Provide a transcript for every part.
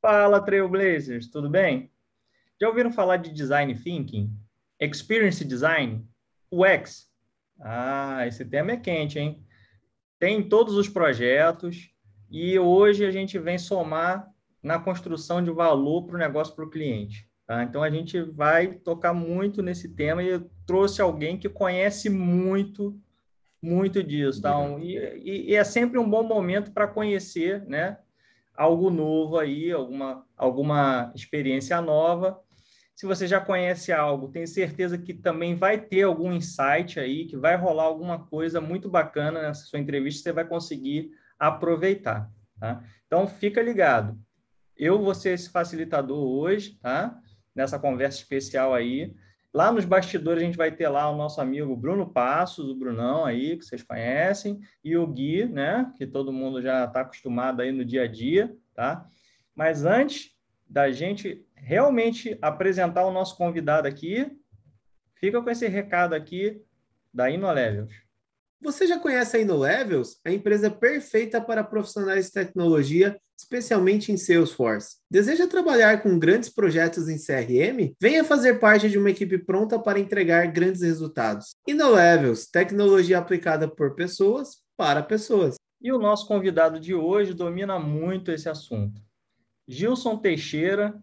Fala, Trailblazers, tudo bem? Já ouviram falar de Design Thinking? Experience Design? UX? Ah, esse tema é quente, hein? Tem todos os projetos e hoje a gente vem somar na construção de valor para o negócio para o cliente. Tá? Então a gente vai tocar muito nesse tema e eu trouxe alguém que conhece muito, muito disso. Tá? E, e, e é sempre um bom momento para conhecer né, algo novo aí, alguma, alguma experiência nova. Se você já conhece algo, tenho certeza que também vai ter algum insight aí, que vai rolar alguma coisa muito bacana nessa sua entrevista, você vai conseguir aproveitar. Tá? Então, fica ligado. Eu vou ser esse facilitador hoje, tá? nessa conversa especial aí. Lá nos bastidores a gente vai ter lá o nosso amigo Bruno Passos, o Brunão aí, que vocês conhecem, e o Gui, né, que todo mundo já está acostumado aí no dia a dia, tá? Mas antes da gente realmente apresentar o nosso convidado aqui, fica com esse recado aqui da InnoLevels. Você já conhece a InnoLevels? A empresa perfeita para profissionais de tecnologia, especialmente em Salesforce. Deseja trabalhar com grandes projetos em CRM? Venha fazer parte de uma equipe pronta para entregar grandes resultados. InnoLevels, tecnologia aplicada por pessoas para pessoas. E o nosso convidado de hoje domina muito esse assunto. Gilson Teixeira.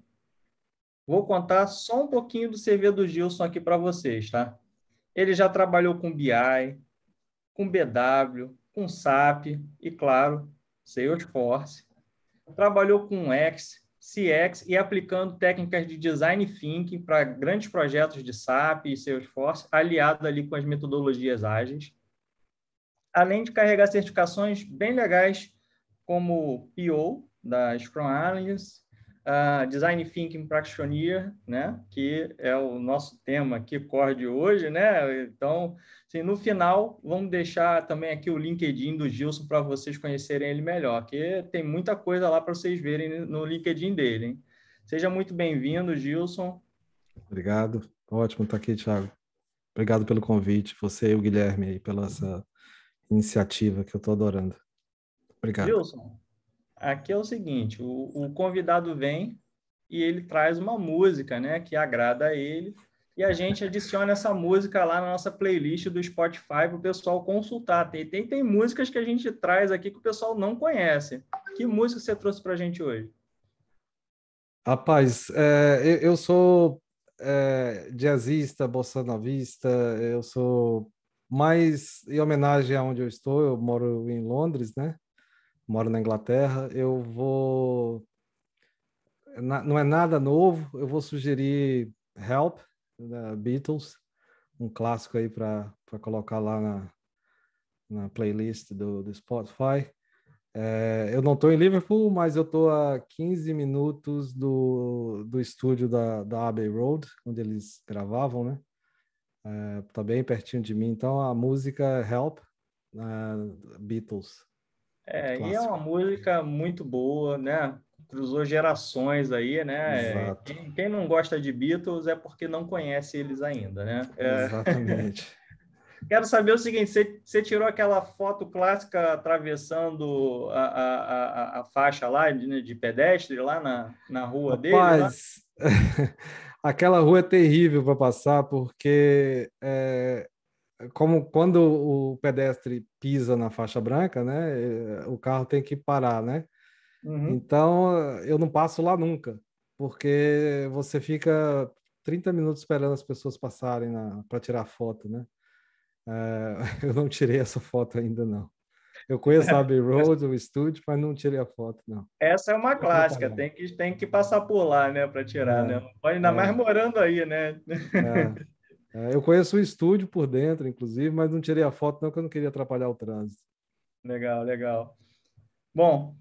Vou contar só um pouquinho do CV do Gilson aqui para vocês, tá? Ele já trabalhou com BI, com BW, com SAP e, claro, Salesforce. Trabalhou com X, CX e aplicando técnicas de design thinking para grandes projetos de SAP e Salesforce, aliado ali com as metodologias ágeis. Além de carregar certificações bem legais como PO, da Scrum Alliance, uh, Design Thinking Practitioner, né, que é o nosso tema aqui, core de hoje, né? Então, assim, no final, vamos deixar também aqui o LinkedIn do Gilson para vocês conhecerem ele melhor, que tem muita coisa lá para vocês verem no LinkedIn dele, hein? Seja muito bem-vindo, Gilson. Obrigado. Ótimo estar aqui, Thiago. Obrigado pelo convite, você e o Guilherme aí, pela essa iniciativa que eu estou adorando. Obrigado. Gilson, aqui é o seguinte: o, o, convidado vem e ele traz uma música, né, que agrada a ele, e a gente adiciona essa música lá na nossa playlist do Spotify para o pessoal consultar. Tem, tem, tem músicas que a gente traz aqui que o pessoal não conhece. Que música você trouxe para a gente hoje? Rapaz, é, eu sou é, jazzista, bossa novista, eu sou mais em homenagem aonde eu estou, eu moro em Londres, né? Moro na Inglaterra, eu vou. Não é nada novo, eu vou sugerir Help, da Beatles, um clássico aí para colocar lá na, na playlist do, do Spotify. É, eu não estou em Liverpool, mas eu estou a 15 minutos do, do estúdio da, da Abbey Road, onde eles gravavam, né? Está é, bem pertinho de mim. Então a música é Help, uh, Beatles. É, e é uma música muito boa, né? Cruzou gerações aí, né? Quem, quem, não gosta de Beatles é porque não conhece eles ainda, né? É... Exatamente. Quero saber o seguinte: você, você, tirou aquela foto clássica atravessando a, a, a, a faixa lá de, né, de, pedestre lá na, na rua Rapaz, dele? aquela rua é terrível para passar porque é, como quando o pedestre pisa na faixa branca, né, eh, o carro tem que parar, né? Uhum. Então eu não passo lá nunca, porque você fica 30 minutos esperando as pessoas passarem para tirar foto, né? É, eu não tirei essa foto ainda não. Eu conheço a Abbey Road, o estúdio, mas não tirei a foto, não. Essa é uma clássica, tem que, tem que passar por lá, né, para tirar, é, né? Ainda é. mais morando aí, né? É. É, eu conheço o estúdio por dentro, inclusive, mas não tirei a foto não, porque eu não queria atrapalhar o trânsito. Legal, legal. Bom,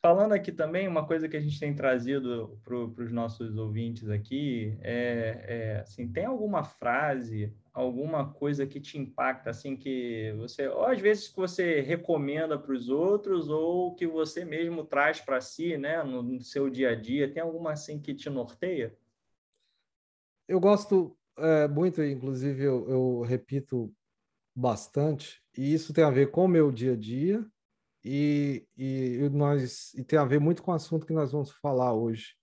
falando aqui também, uma coisa que a gente tem trazido para os nossos ouvintes aqui é, é, assim, tem alguma frase, alguma coisa que te impacta, assim, que você, ou às vezes que você recomenda para os outros, ou que você mesmo traz para si, né, no, no seu dia a dia, tem alguma assim que te norteia? Eu gosto é, muito, inclusive eu, eu, repito bastante, e isso tem a ver com o meu dia a dia e, e, nós e tem a ver muito com o assunto que nós vamos falar hoje.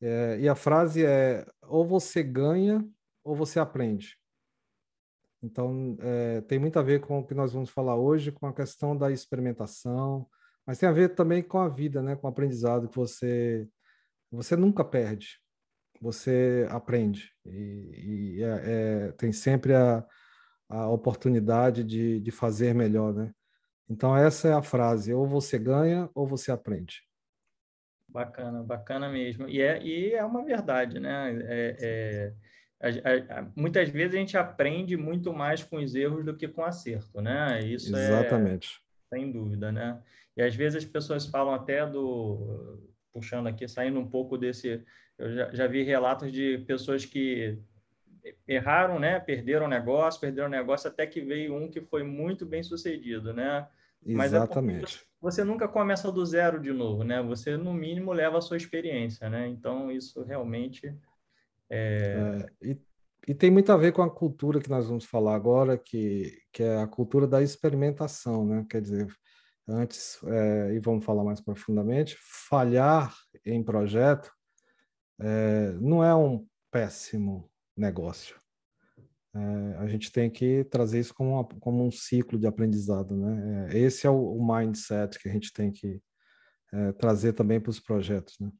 É, e a frase é: ou você ganha ou você aprende. Então, é, tem muito a ver com o que nós vamos falar hoje, com a questão da experimentação, mas tem a ver também com a vida, né? com o aprendizado que você você nunca perde, você aprende e, e é, é, tem sempre a, a oportunidade de, de fazer melhor, né? Então essa é a frase: ou você ganha ou você aprende. Bacana, bacana mesmo. E é, e é uma verdade, né? É, é, a, a, muitas vezes a gente aprende muito mais com os erros do que com acerto, né? Isso é Exatamente. Sem dúvida, né? E às vezes as pessoas falam até do puxando aqui, saindo um pouco desse. Eu já, já vi relatos de pessoas que erraram, né? Perderam o negócio, perderam o negócio, até que veio um que foi muito bem sucedido, né? Mas é Exatamente. É você nunca começa do zero de novo, né? Você, no mínimo, leva a sua experiência, né? Então, isso realmente... É... É, e, e, tem muito a ver com a cultura que nós vamos falar agora, que, que é a cultura da experimentação, né? Quer dizer, antes, é, e vamos falar mais profundamente, falhar em projeto é, não é um péssimo negócio. É, a gente tem que trazer isso como, uma, como, um ciclo de aprendizado, né? É, esse é o, o, mindset que a gente tem que é, trazer também para os projetos, né?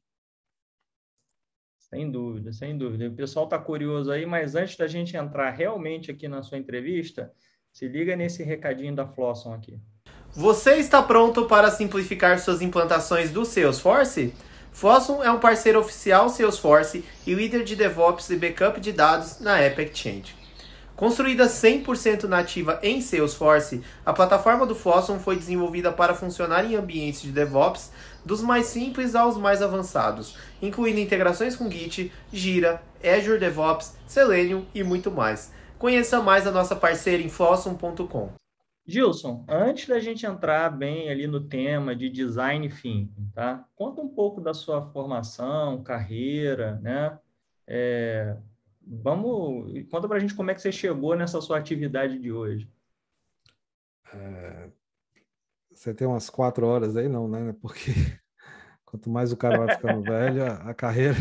Sem dúvida, sem dúvida. O pessoal está curioso aí, mas antes da gente entrar realmente aqui na sua entrevista, se liga nesse recadinho da Flosson aqui. Você está pronto para simplificar suas implantações do Salesforce? Fossum é um parceiro oficial Salesforce e líder de DevOps e backup de dados na App Exchange. Construída 100% nativa em Salesforce, a plataforma do Fossum foi desenvolvida para funcionar em ambientes de DevOps dos mais simples aos mais avançados, incluindo integrações com Git, Gira, Azure DevOps, Selenium e muito mais. Conheça mais a nossa parceira em fossum.com. Gilson, antes da gente entrar bem ali no tema de design thinking, tá? Conta um pouco da sua formação, carreira, né? É, vamos, conta para a gente como é que você chegou nessa sua atividade de hoje. É, você tem umas quatro horas aí, não, né? Porque quanto mais o cara vai ficando velho, a, a carreira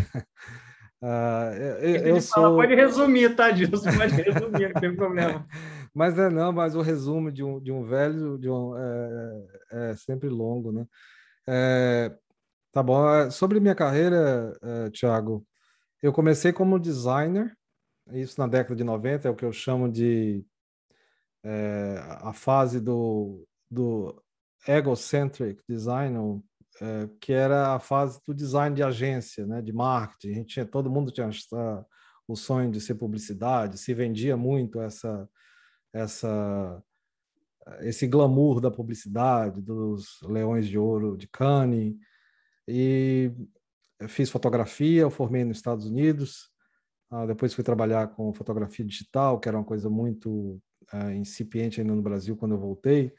Uh, eu, eu sou... Fala, pode resumir, tá, Gilson? Pode resumir, não tem problema. Mas é não, mas o resumo de um, de um velho de um, é, é, é sempre longo, né? É, tá bom. É, sobre minha carreira, é, Thiago, eu comecei como designer, isso na década de 90, é o que eu chamo de é, a fase do, do egocentric design, é, que era a fase do design de agência, né, de marketing. A gente tinha, todo mundo tinha o sonho de ser publicidade, se vendia muito essa, essa, esse glamour da publicidade, dos leões de ouro de Cannes. E fiz fotografia, eu formei nos Estados Unidos. Ah, depois fui trabalhar com fotografia digital, que era uma coisa muito uh, incipiente ainda no Brasil quando eu voltei.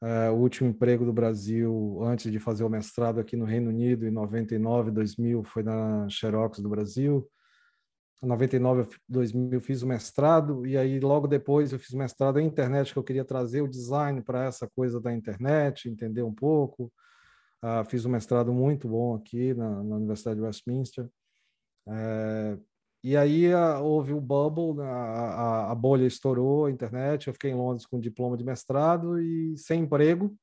Uh, o último emprego do Brasil antes de fazer o mestrado aqui no Reino Unido em 99, 2000 foi na Xerox do Brasil. Em 99, 2000 fiz o mestrado e aí logo depois eu fiz o mestrado em internet que eu queria trazer o design para essa coisa da internet, entender um pouco. Uh, fiz um mestrado muito bom aqui na, na Universidade de Westminster. Uh, e aí a, houve o bubble, né, a, a, a, bolha estourou, a internet. Eu fiquei em Londres com diploma de mestrado e sem emprego.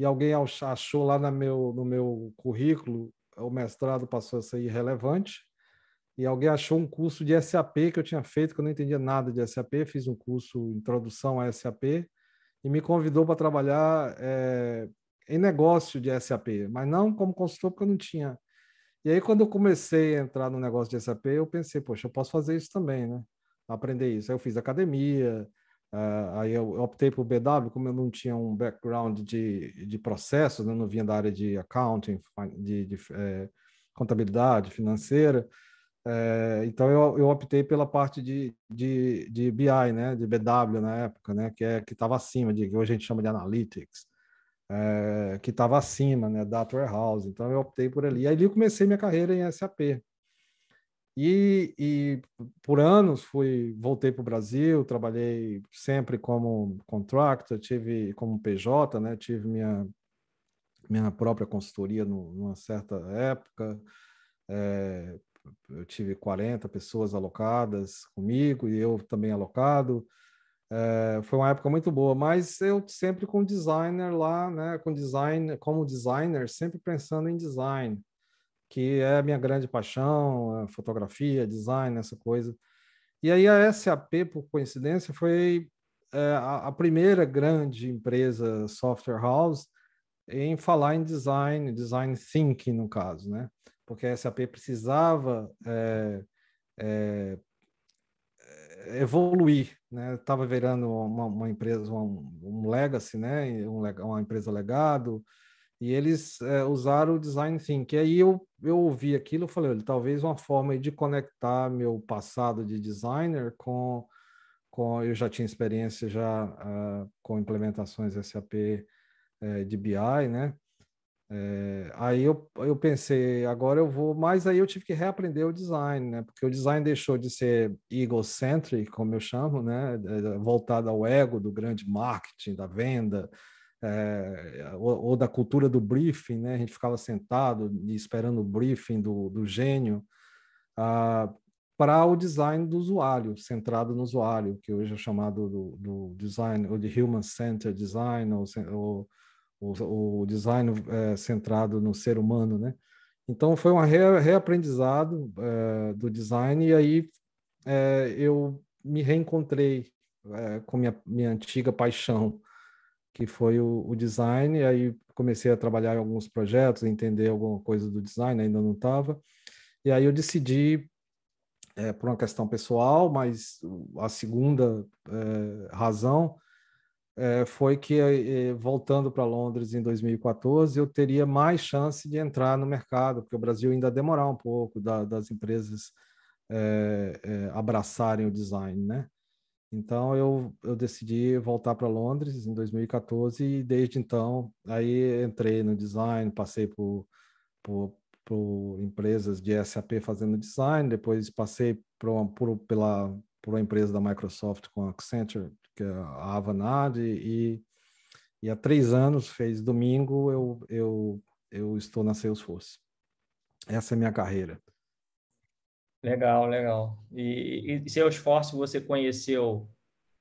E alguém achou lá no meu, no meu currículo, o mestrado passou a ser irrelevante. E alguém achou um curso de SAP que eu tinha feito, que eu não entendia nada de SAP. Fiz um curso Introdução a SAP e me convidou para trabalhar é, em negócio de SAP, mas não como consultor, porque eu não tinha e aí, quando eu comecei a entrar no negócio de SAP, eu pensei, poxa, eu posso fazer isso também, né? Aprender isso. Aí eu fiz academia, uh, aí eu optei por BW, como eu não tinha um background de, de processos, né? não vinha da área de accounting, de, de é, contabilidade financeira, é, então eu, eu optei pela parte de, de, de BI, né? De BW na época, né? Que é que estava acima de que hoje a gente chama de analytics é, que estava acima, né, Data Warehouse. Então eu optei por ali. Aí eu comecei minha carreira em SAP. E, e por anos fui, voltei para o Brasil, trabalhei sempre como contractor, tive como PJ, né? Tive minha minha própria consultoria no, numa certa época. É, eu tive 40 pessoas alocadas comigo e eu também alocado. É, foi uma época muito boa, mas eu sempre com designer lá, né, com design, como designer, sempre pensando em design, que é a minha grande paixão, fotografia, design, essa coisa. E aí a SAP, por coincidência, foi é, a, a, primeira grande empresa software house em falar em design, design thinking no caso, né? Porque a SAP precisava é, é, evoluir, né? Estava virando uma, uma empresa, um, um, legacy, né? Um, uma empresa legado, e eles é, usaram o design thinking. E aí eu, eu ouvi aquilo e falei, olha, talvez uma forma de conectar meu passado de designer com, com eu já tinha experiência já uh, com implementações SAP é, de BI, né? É, aí eu, eu pensei, agora eu vou, mas aí eu tive que reaprender o design, né? Porque o design deixou de ser egocentric, como eu chamo, né? É, voltado ao ego do grande marketing, da venda, é, ou, ou, da cultura do briefing, né? A gente ficava sentado esperando o briefing do, do gênio, ah, para o design do usuário, centrado no usuário, que hoje é chamado do, do design, ou de human-centered design, ou o, o design é, centrado no ser humano, né? Então foi um re, reaprendizado é, do design e aí é, eu me reencontrei é, com minha, minha antiga paixão, que foi o, o, design. E aí comecei a trabalhar em alguns projetos, entender alguma coisa do design, ainda não estava. E aí eu decidi, é, por uma questão pessoal, mas a segunda é, razão é, foi que, é, voltando para Londres em 2014, eu teria mais chance de entrar no mercado, porque o Brasil ainda demorar um pouco da, das empresas é, abraçarem o design, né? Então eu, eu decidi voltar para Londres em 2014 e desde então aí entrei no design, passei por, por, por empresas de SAP fazendo design, depois passei por, por, pela, por uma empresa da Microsoft com a Accenture que é a Avanade, e, e há três anos, fez domingo, eu, eu, eu estou na Salesforce. Essa é a minha carreira. Legal, legal. E, e Salesforce você conheceu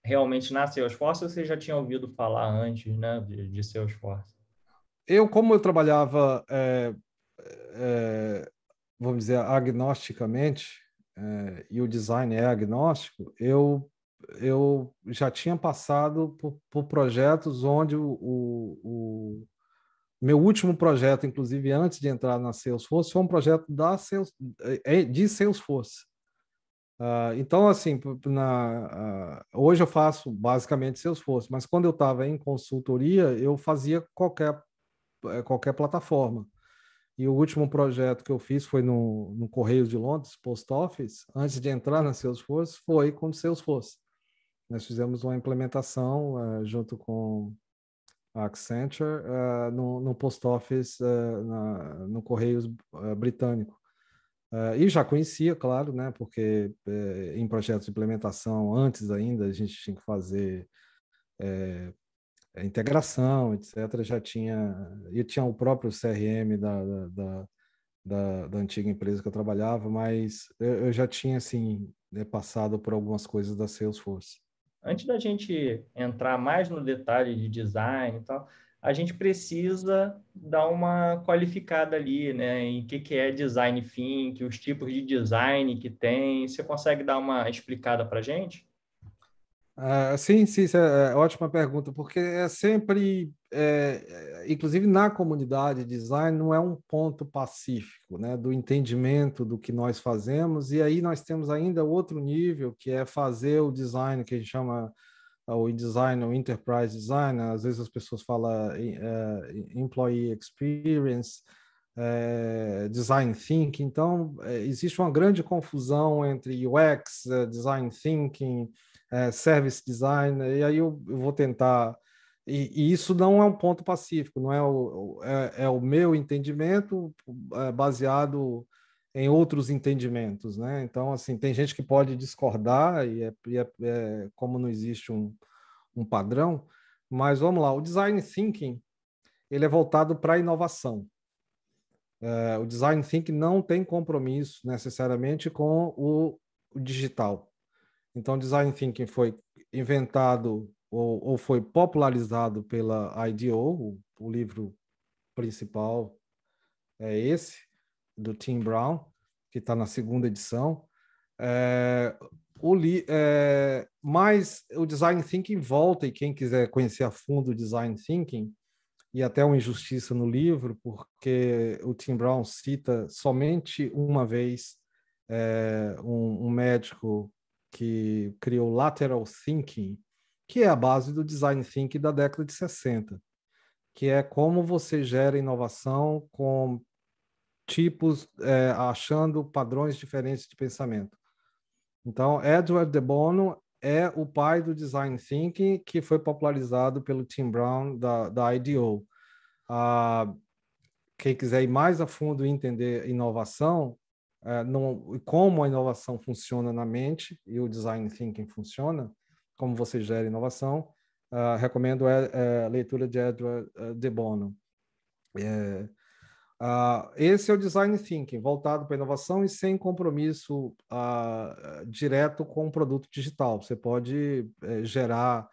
realmente na Salesforce ou você já tinha ouvido falar antes né, de, de Salesforce? Eu, como eu trabalhava, é, é, vamos dizer, agnosticamente, é, e o design é agnóstico, eu eu já tinha passado por, por projetos onde o, o, o, meu último projeto, inclusive antes de entrar na Salesforce, foi um projeto da Sales, é, é, de Salesforce. Uh, então, assim, na, uh, hoje eu faço basicamente Salesforce, mas quando eu estava em consultoria, eu fazia qualquer, qualquer plataforma. E o último projeto que eu fiz foi no, no Correios de Londres, Post Office, antes de entrar na Salesforce, foi com Salesforce. Nós fizemos uma implementação uh, junto com a Accenture uh, no, no, post office, uh, na, no Correios britânico. e já conhecia, claro, né, porque em projetos de implementação, antes ainda, a gente tinha que fazer integração, etc. Já tinha, e tinha o próprio CRM da, da, da da, antiga empresa que eu trabalhava, mas eu, eu já tinha assim né, passado por algumas coisas da Salesforce antes da gente entrar mais no detalhe de design e tal, a gente precisa dar uma qualificada ali, né, em que, que é design thinking, os tipos de design que tem. Você consegue dar uma explicada para a gente? Uh, sim, sim, é, é ótima pergunta, porque é sempre, é, é, inclusive na comunidade design, não é um ponto pacífico, né, do entendimento do que nós fazemos, e aí nós temos ainda outro nível, que é fazer o design, que a gente chama ah, o design, o enterprise design, às vezes as pessoas falam uh, employee experience, design thinking, então existe uma grande confusão entre UX, design thinking, é, service design, e aí eu, eu vou tentar. E, e, isso não é um ponto pacífico, não é o, é, é o meu entendimento é, baseado em outros entendimentos, né? Então, assim, tem gente que pode discordar e, é, e é, é, como não existe um, um padrão, mas vamos lá, o design thinking ele é voltado para a inovação. É, o design thinking não tem compromisso necessariamente com o, o digital. Então, design thinking foi inventado ou, ou foi popularizado pela IDEO, o, o livro principal é esse, do Tim Brown, que está na segunda edição. É, o li, é, mas o design thinking volta, e quem quiser conhecer a fundo o design thinking, e até uma injustiça no livro, porque o Tim Brown cita somente uma vez é, um, um médico que criou lateral thinking, que é a base do design thinking da década de 60, que é como você gera inovação com tipos, é, achando padrões diferentes de pensamento. Então, Edward de Bono é o pai do design thinking que foi popularizado pelo Tim Brown da, da IDEO. Ah, quem quiser ir mais a fundo e entender inovação, é, como a inovação funciona na mente e o design thinking funciona, como você gera inovação, uh, recomendo a, é, a, leitura de Edward de Bono. É, uh, esse é o design thinking, voltado para inovação e sem compromisso direto com o produto digital. Você pode gerar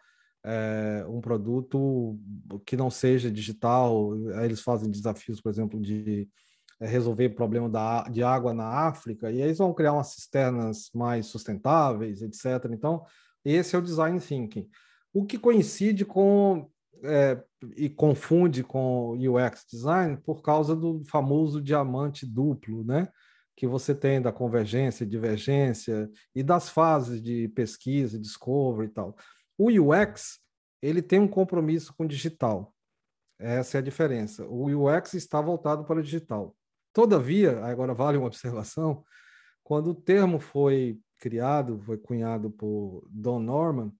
um produto que não seja digital. Eles fazem desafios, por exemplo, de resolver o problema da, de água na África, e eles vão criar umas cisternas mais sustentáveis, etc. Então, esse é o design thinking. O que coincide com é, e confunde com UX design por causa do famoso diamante duplo, né? Que você tem da convergência, divergência e das fases de pesquisa, discovery e tal. O UX ele tem um compromisso com o digital. Essa é a diferença. O UX está voltado para o digital. Todavia, agora vale uma observação, quando o termo foi criado, foi cunhado por Don Norman,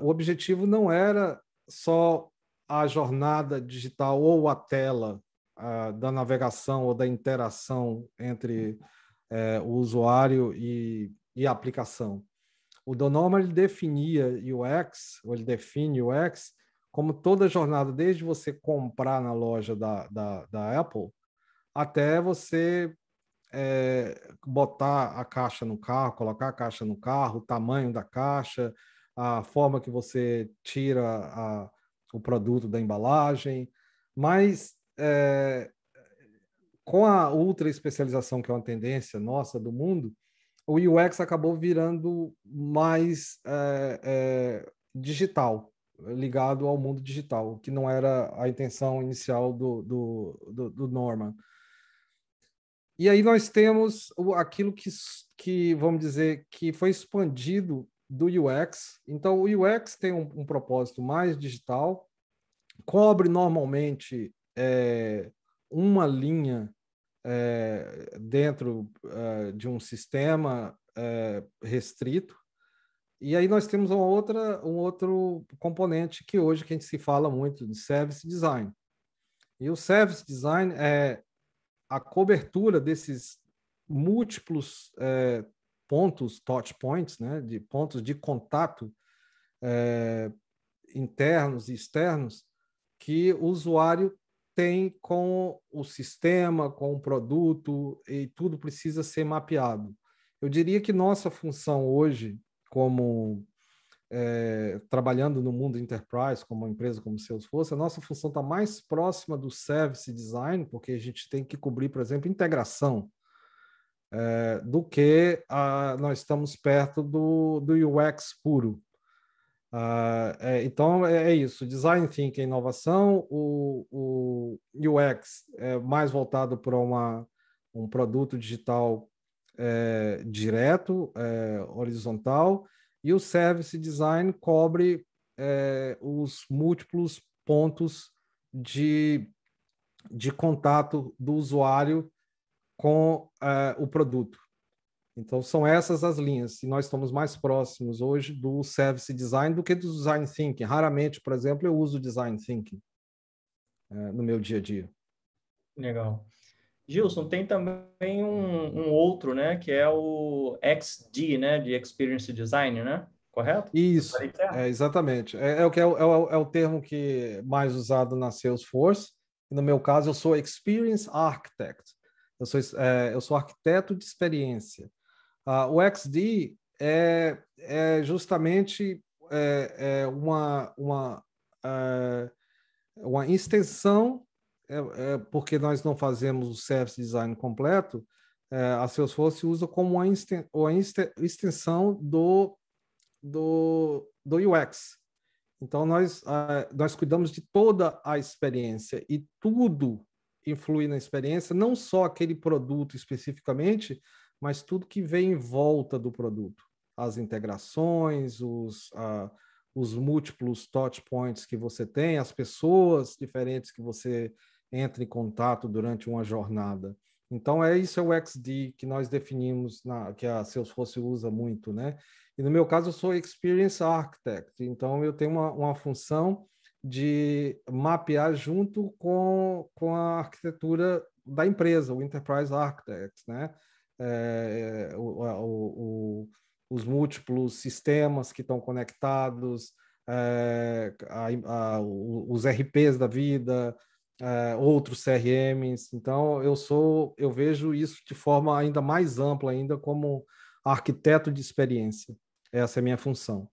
o objetivo não era só a jornada digital ou a tela da navegação ou da interação entre eh, o usuário e, e, a aplicação. O Don Norman ele definia UX, ou ele define UX, como toda jornada, desde você comprar na loja da, da, da Apple até você é, botar a caixa no carro, colocar a caixa no carro, o tamanho da caixa, a forma que você tira a, o produto da embalagem, mas é, com a ultra especialização que é uma tendência nossa do mundo, o UX acabou virando mais é, é, digital, ligado ao mundo digital, que não era a intenção inicial do, do, do, do Norman. E aí nós temos aquilo que, que, vamos dizer, que foi expandido do UX. Então, o UX tem um, um propósito mais digital, cobre normalmente é, uma linha é, dentro é, de um sistema é, restrito. E aí nós temos uma outra, um outro componente que hoje que a gente se fala muito de service design. E o service design é a cobertura desses múltiplos é, pontos, touch points, né, de pontos de contato é, internos e externos que o usuário tem com o sistema, com o produto, e tudo precisa ser mapeado. Eu diria que nossa função hoje, como é, trabalhando no mundo enterprise, como uma empresa como Salesforce, a nossa função está mais próxima do service design, porque a gente tem que cobrir, por exemplo, integração, é, do que a, nós estamos perto do, do UX puro. Uh, é, então é, é, isso, design thinking inovação, o, o UX é mais voltado para uma, um produto digital é, direto, horizontal, e o Service Design cobre é, os múltiplos pontos de, de contato do usuário com é, o produto. Então, são essas as linhas. E nós estamos mais próximos hoje do Service Design do que do Design Thinking. Raramente, por exemplo, eu uso Design Thinking é, no meu dia a dia. Legal. Gilson, tem também um, um, outro, né, que é o XD, né, de Experience Design, né? Correto? Isso, é, exatamente. É, é, o que é, é, o, é o termo que mais usado na Salesforce. No meu caso, eu sou Experience Architect. Eu sou, é, eu sou arquiteto de experiência. Uh, o XD é, é justamente uma, uma, uma extensão, é, é, porque nós não fazemos o service design completo, é, a Salesforce usa como uma, extensão do, do, do UX. Então, nós, nós cuidamos de toda a experiência e tudo influi na experiência, não só aquele produto especificamente, mas tudo que vem em volta do produto as integrações, os, uh, os múltiplos touch points que você tem, as pessoas diferentes que você entra em contato durante uma jornada. Então, é isso é o XD que nós definimos, na, que a Salesforce usa muito, né? E no meu caso, eu sou Experience Architect, então eu tenho uma, uma função de mapear junto com, com a arquitetura da empresa, o Enterprise Architect, né? É, o, o, os múltiplos sistemas que estão conectados, é, a, a, os RPs da vida, é, outros CRMs. Então, eu sou, eu vejo isso de forma ainda mais ampla, ainda como arquiteto de experiência. Essa é a minha função.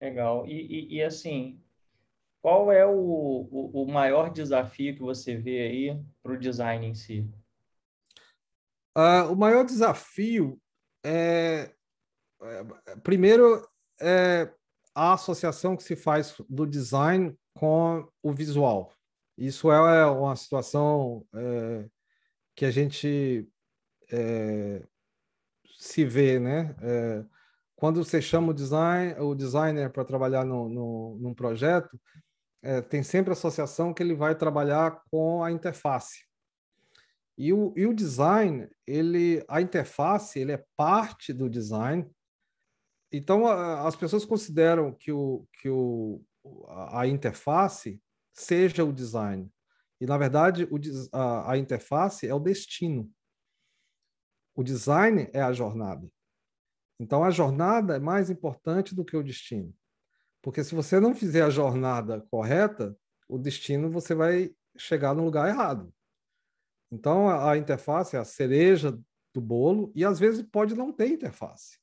Legal. E, e, e assim, qual é o, o, o, maior desafio que você vê aí para o design em si? Uh, o maior desafio é, é, primeiro, é a associação que se faz do design com o visual. Isso é uma situação é, que a gente é, se vê, né? É, quando você chama o design, o designer para trabalhar no, no, num projeto, é, tem sempre associação que ele vai trabalhar com a interface. E o, e o design, ele, a interface, ele é parte do design. Então, a, as pessoas consideram que, o, que o, a interface seja o design. E, na verdade, o, a, a interface é o destino. O design é a jornada. Então, a jornada é mais importante do que o destino. Porque se você não fizer a jornada correta, o destino você vai chegar no lugar errado. Então, a, a interface é a cereja do bolo e às vezes pode não ter interface.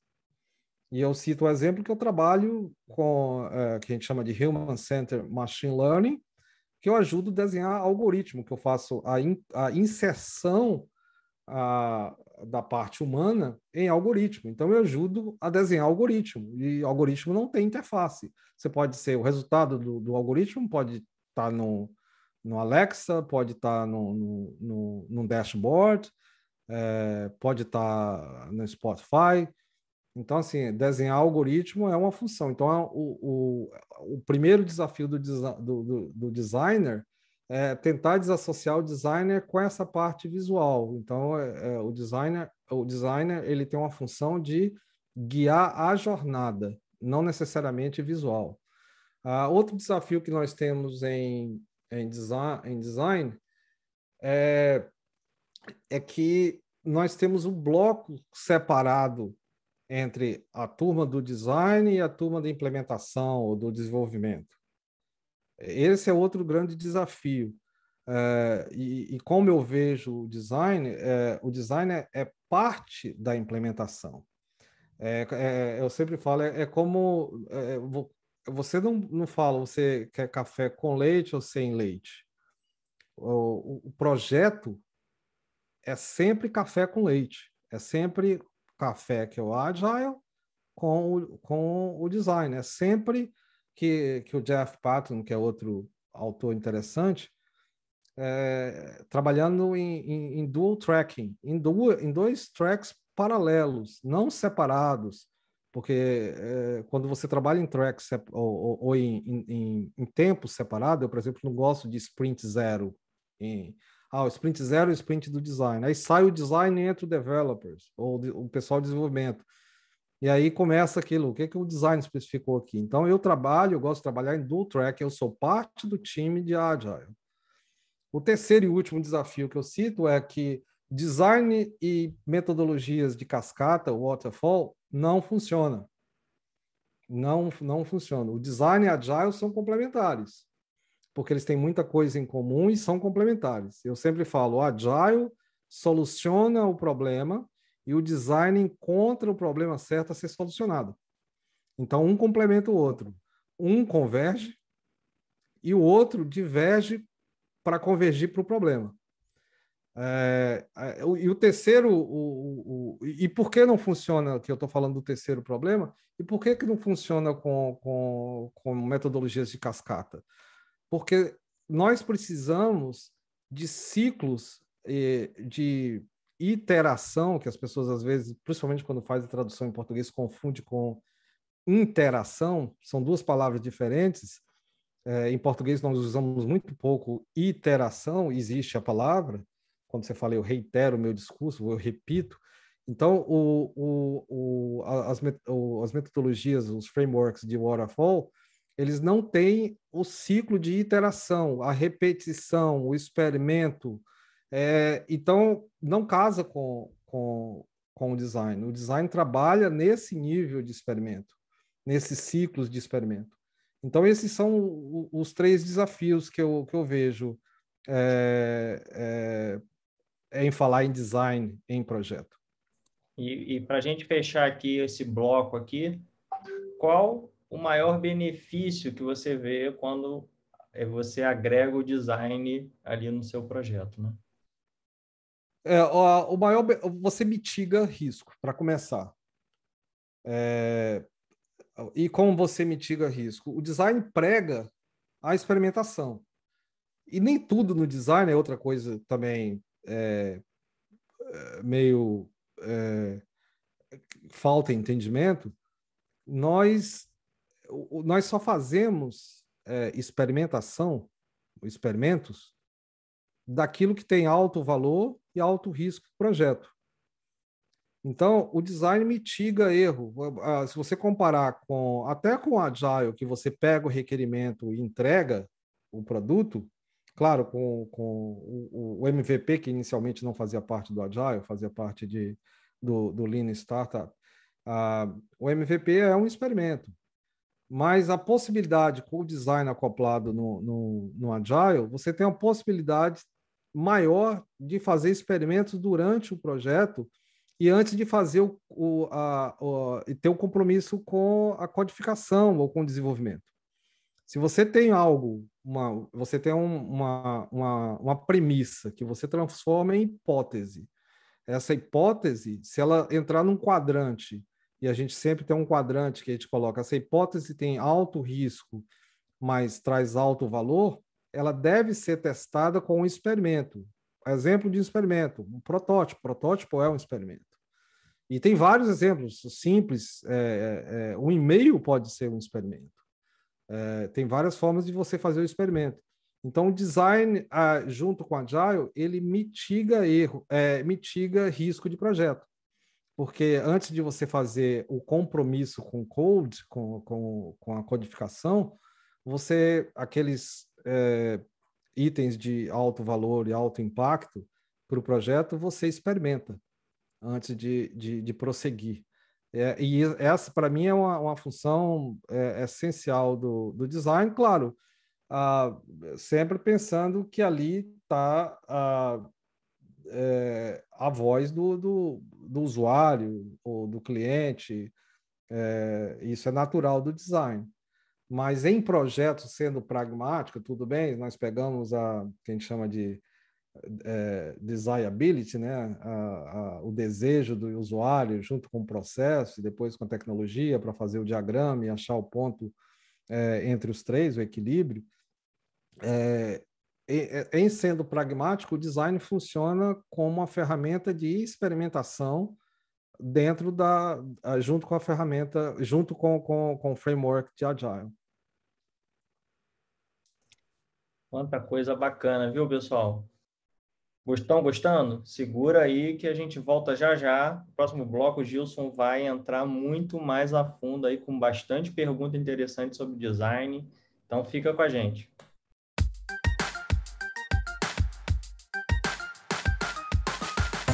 E eu cito o exemplo que eu trabalho com, é, que a gente chama de Human Centered Machine Learning, que eu ajudo a desenhar algoritmo, que eu faço a, in, a inserção a, da parte humana em algoritmo. Então, eu ajudo a desenhar algoritmo, e algoritmo não tem interface. Você pode ser, o resultado do, do algoritmo pode estar tá no, no Alexa, pode estar tá no, no, no, no dashboard, é, pode estar tá no Spotify. Então, assim, desenhar algoritmo é uma função. Então, o, o, o primeiro desafio do, do, do, designer é tentar desassociar o designer com essa parte visual. Então, é, é, o designer, o designer ele tem uma função de guiar a jornada, não necessariamente visual. Uh, outro desafio que nós temos em, em design, em design é, é que nós temos um bloco separado entre a turma do design e a turma da implementação ou do desenvolvimento. Esse é outro grande desafio. É, e, e, como eu vejo o design, é, o design é, é, parte da implementação. É, é, eu sempre falo, é, é como você não, não fala você quer café com leite ou sem leite. O, o, projeto é sempre café com leite. É sempre café que é o Agile com o, com o design. É sempre que, que o Jeff Patton, que é outro autor interessante, é, trabalhando em, em, em, dual tracking, em, dual, em dois tracks paralelos, não separados porque é, quando você trabalha em tracks ou, ou em, em, em, tempo separado, eu, por exemplo, não gosto de sprint zero. Em, ah, o sprint zero e o sprint do design. Aí sai o design e entra o developers, ou o pessoal de desenvolvimento. E aí começa aquilo, o que, que o design especificou aqui? Então, eu trabalho, eu gosto de trabalhar em dual track, eu sou parte do time de Agile. O terceiro e último desafio que eu cito é que design e metodologias de cascata, waterfall, não funcionam. Não, não funciona. O design e agile são complementares, porque eles têm muita coisa em comum e são complementares. Eu sempre falo, o agile soluciona o problema e o design encontra o problema certo a ser solucionado. Então, um complementa o outro. Um converge e o outro diverge para convergir para o problema. É, é, e o terceiro, o, o, o, e por que não funciona, que eu estou falando do terceiro problema, e por que, que não funciona com, com, com metodologias de cascata? Porque nós precisamos de ciclos de iteração, que as pessoas às vezes, principalmente quando faz a tradução em português, confunde com interação, são duas palavras diferentes. É, em português nós usamos muito pouco iteração, existe a palavra, quando você fala eu reitero o meu discurso, eu repito. Então, o, o, o, as, as metodologias, os frameworks de waterfall, eles não têm o ciclo de iteração, a repetição, o experimento. É, então, não casa com, com, com o design. O design trabalha nesse nível de experimento, nesses ciclos de experimento. Então, esses são os três desafios que eu, que eu vejo é, é, em falar em design em projeto. E, e para a gente fechar aqui esse bloco aqui, qual o maior benefício que você vê quando é, você agrega o design ali no seu projeto, né? É, o, maior você mitiga risco para começar. É, e como você mitiga risco? O design prega a experimentação. E nem tudo no design é outra coisa também é, é, meio é, falta entendimento, nós, nós só fazemos é, experimentação, experimentos, daquilo que tem alto valor e alto risco do projeto. Então, o design mitiga erro. Ah, se você comparar com até com o Agile, que você pega o requerimento e entrega o produto, Claro, com, com o, MVP, que inicialmente não fazia parte do Agile, fazia parte de, do, do Lean Startup, uh, o MVP é um experimento. Mas a possibilidade, com o design acoplado no, no, no Agile, você tem uma possibilidade maior de fazer experimentos durante o projeto e antes de fazer o, o, a, o, e ter o um compromisso com a codificação ou com o desenvolvimento. Se você tem algo, uma, você tem um, uma, uma, uma premissa que você transforma em hipótese. Essa hipótese, se ela entrar num quadrante, e a gente sempre tem um quadrante que a gente coloca, essa hipótese tem alto risco, mas traz alto valor, ela deve ser testada com um experimento. Exemplo de experimento, um protótipo. Protótipo é um experimento. E tem vários exemplos simples. É, é, é um e-mail pode ser um experimento. É, tem várias formas de você fazer o experimento. Então, o design, ah, junto com o Agile, ele mitiga erro, é, mitiga risco de projeto. Porque antes de você fazer o compromisso com o code, com, com, com a codificação, você, aqueles é, itens de alto valor e alto impacto para o projeto, você experimenta antes de, de, de prosseguir. É, e essa, para mim, é uma, uma função é, essencial do, do design, claro, ah, sempre pensando que ali está a, é, a voz do, do, do, usuário ou do cliente, é, isso é natural do design. Mas em projetos, sendo pragmático, tudo bem, nós pegamos a que a gente chama de é, desirability, né? A, a, o desejo do usuário junto com o processo e depois com a tecnologia para fazer o diagrama e achar o ponto é, entre os três, o equilíbrio. É, em sendo pragmático, o design funciona como uma ferramenta de experimentação dentro da junto com a ferramenta junto com, com, com o framework de agile. Quanta coisa bacana, viu, pessoal? Estão gostando? Segura aí que a gente volta já já. No próximo bloco, o Gilson vai entrar muito mais a fundo aí com bastante pergunta interessante sobre design. Então fica com a gente.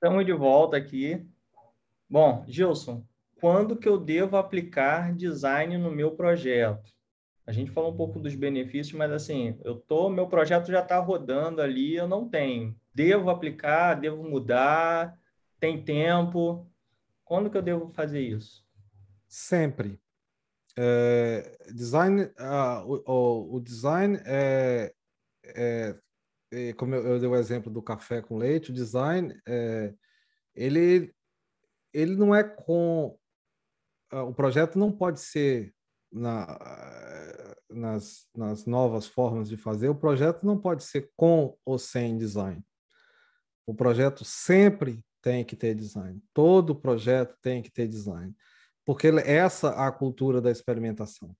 Estamos de volta aqui. Bom, Gilson, quando que eu devo aplicar design no meu projeto? A gente falou um pouco dos benefícios, mas assim, eu tô, meu projeto já está rodando ali, eu não tenho. Devo aplicar, devo mudar, tem tempo. Quando que eu devo fazer isso? Sempre. É, design, uh, o, o, design é, é como eu, eu, dei o exemplo do café com leite, o design, é, ele, ele não é com. Uh, o projeto não pode ser na, nas, nas novas formas de fazer, o projeto não pode ser com ou sem design. O projeto sempre tem que ter design. Todo projeto tem que ter design. Porque essa é a cultura da experimentação.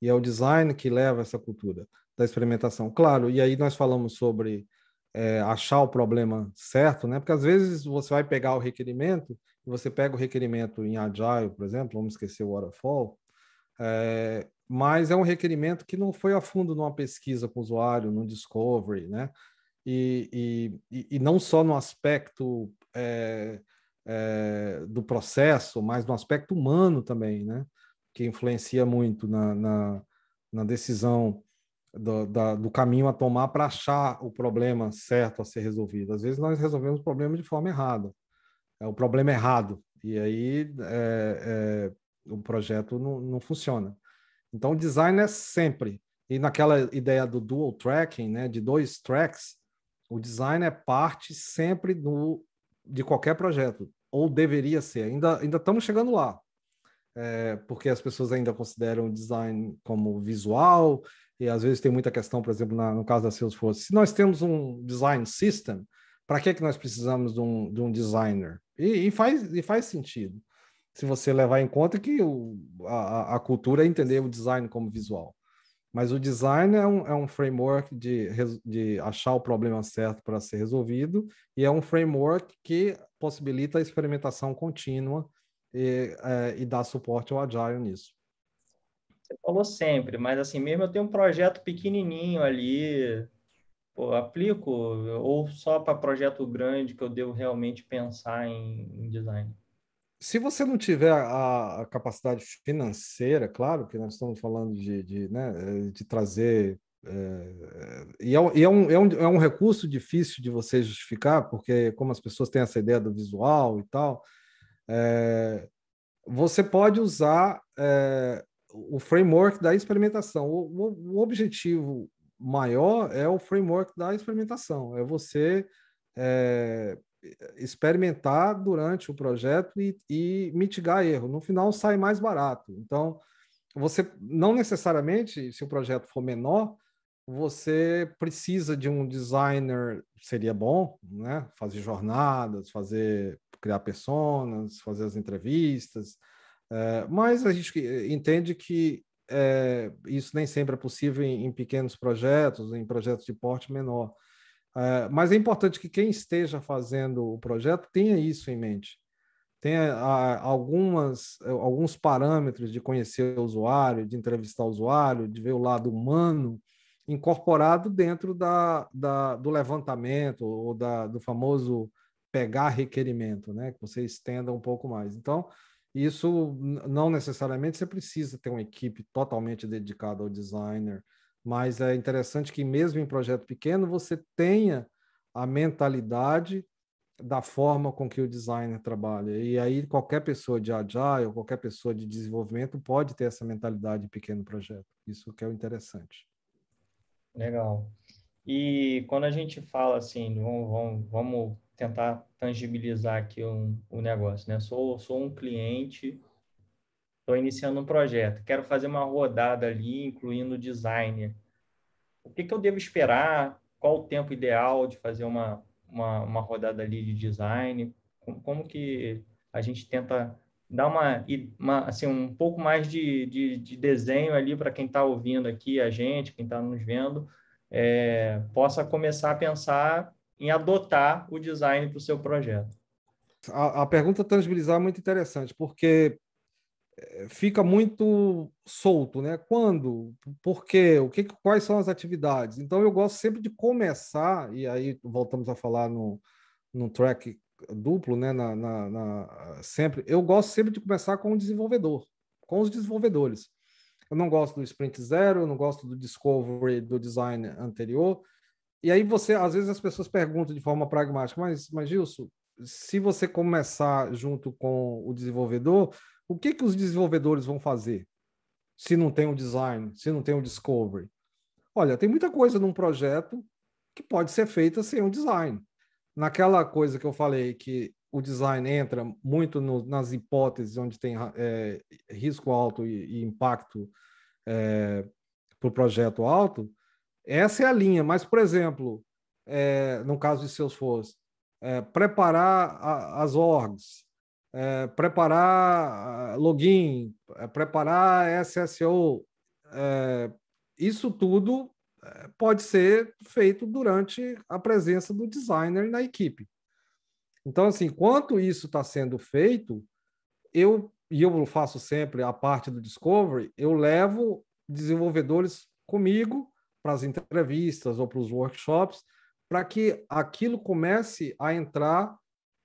E é o design que leva essa cultura da experimentação. Claro, e aí nós falamos sobre é, achar o problema certo, né? Porque às vezes você vai pegar o requerimento, você pega o requerimento em Agile, por exemplo, vamos esquecer o Waterfall, é, mas é um requerimento que não foi a fundo numa pesquisa com o usuário, no discovery, né? E, e, e não só no aspecto é, é, do processo, mas no aspecto humano também, né? Que influencia muito na, na, na decisão do, da, do caminho a tomar para achar o problema certo a ser resolvido. Às vezes nós resolvemos o problema de forma errada, é o problema errado, e aí é, é, o projeto não, não funciona. Então, o design é sempre, e naquela ideia do dual tracking, né, de dois tracks, o design é parte sempre do, de qualquer projeto, ou deveria ser. Ainda, ainda estamos chegando lá, é, porque as pessoas ainda consideram o design como visual, e às vezes tem muita questão, por exemplo, na, no caso da Salesforce. Se nós temos um design system, para que, que nós precisamos de um, de um designer? E, e, faz, e faz sentido, se você levar em conta que o, a, a cultura é entender o design como visual. Mas o design é um, é um framework de, de achar o problema certo para ser resolvido, e é um framework que possibilita a experimentação contínua e, é, e dá suporte ao Agile nisso. Você falou sempre, mas assim, mesmo eu tenho um projeto pequenininho ali, pô, aplico ou só para projeto grande que eu devo realmente pensar em, em design? Se você não tiver a, a, capacidade financeira, claro que nós estamos falando de, de, né, de trazer. É, e, é, e é, um, é, um, é um recurso difícil de você justificar, porque, como as pessoas têm essa ideia do visual e tal, é, você pode usar é, o framework da experimentação. O, o, o, objetivo maior é o framework da experimentação, é você é, experimentar durante o projeto e, e, mitigar erro. No final sai mais barato. Então, você não necessariamente, se o projeto for menor, você precisa de um designer, seria bom, né? Fazer jornadas, fazer criar personas, fazer as entrevistas, é, mas a gente entende que é, isso nem sempre é possível em, em, pequenos projetos, em projetos de porte menor. É, mas é importante que quem esteja fazendo o projeto tenha isso em mente. Tenha a, algumas, alguns parâmetros de conhecer o usuário, de entrevistar o usuário, de ver o lado humano incorporado dentro da, da do levantamento ou da, do famoso pegar requerimento, né? que você estenda um pouco mais. Então, isso não necessariamente você precisa ter uma equipe totalmente dedicada ao designer, mas é interessante que mesmo em projeto pequeno você tenha a mentalidade da forma com que o designer trabalha. E aí qualquer pessoa de agile, qualquer pessoa de desenvolvimento pode ter essa mentalidade em pequeno projeto. Isso que é o interessante. Legal. E quando a gente fala assim, vamos, vamos, vamos tentar tangibilizar aqui um, um negócio, né? Sou, sou um cliente, estou iniciando um projeto, quero fazer uma rodada ali, incluindo designer. o que, que eu devo esperar, qual o tempo ideal de fazer uma, uma, uma rodada ali de design, como, como que a gente tenta dar uma, uma assim, um pouco mais de, de, de desenho ali para quem está ouvindo aqui, a gente, quem está nos vendo, é, possa começar a pensar em adotar o design para o seu projeto. A, a pergunta tangibilizar é muito interessante, porque é, fica muito solto, né? Quando? Por quê? O que, quais são as atividades? Então eu gosto sempre de começar e aí voltamos a falar no, no track duplo, né? Na, na, na, sempre eu gosto sempre de começar com o desenvolvedor, com os desenvolvedores. Eu não gosto do sprint zero, eu não gosto do discovery do design anterior. E aí você, às vezes as pessoas perguntam de forma pragmática, mas, mas Gilson, se você começar junto com o desenvolvedor, o que que os desenvolvedores vão fazer? Se não tem o design, se não tem o discovery? Olha, tem muita coisa num projeto que pode ser feita sem o design. Naquela coisa que eu falei que o design entra muito no, nas hipóteses onde tem é, risco alto e, e impacto é, para o projeto alto, essa é a linha. Mas, por exemplo, é, no caso de Salesforce, é, preparar a, as orgs, é, preparar login, é, preparar SSO, é, isso tudo pode ser feito durante a presença do designer na equipe. Então, assim, enquanto isso está sendo feito, eu e eu faço sempre a parte do discovery, eu levo desenvolvedores comigo para as entrevistas ou para os workshops, para que aquilo comece a entrar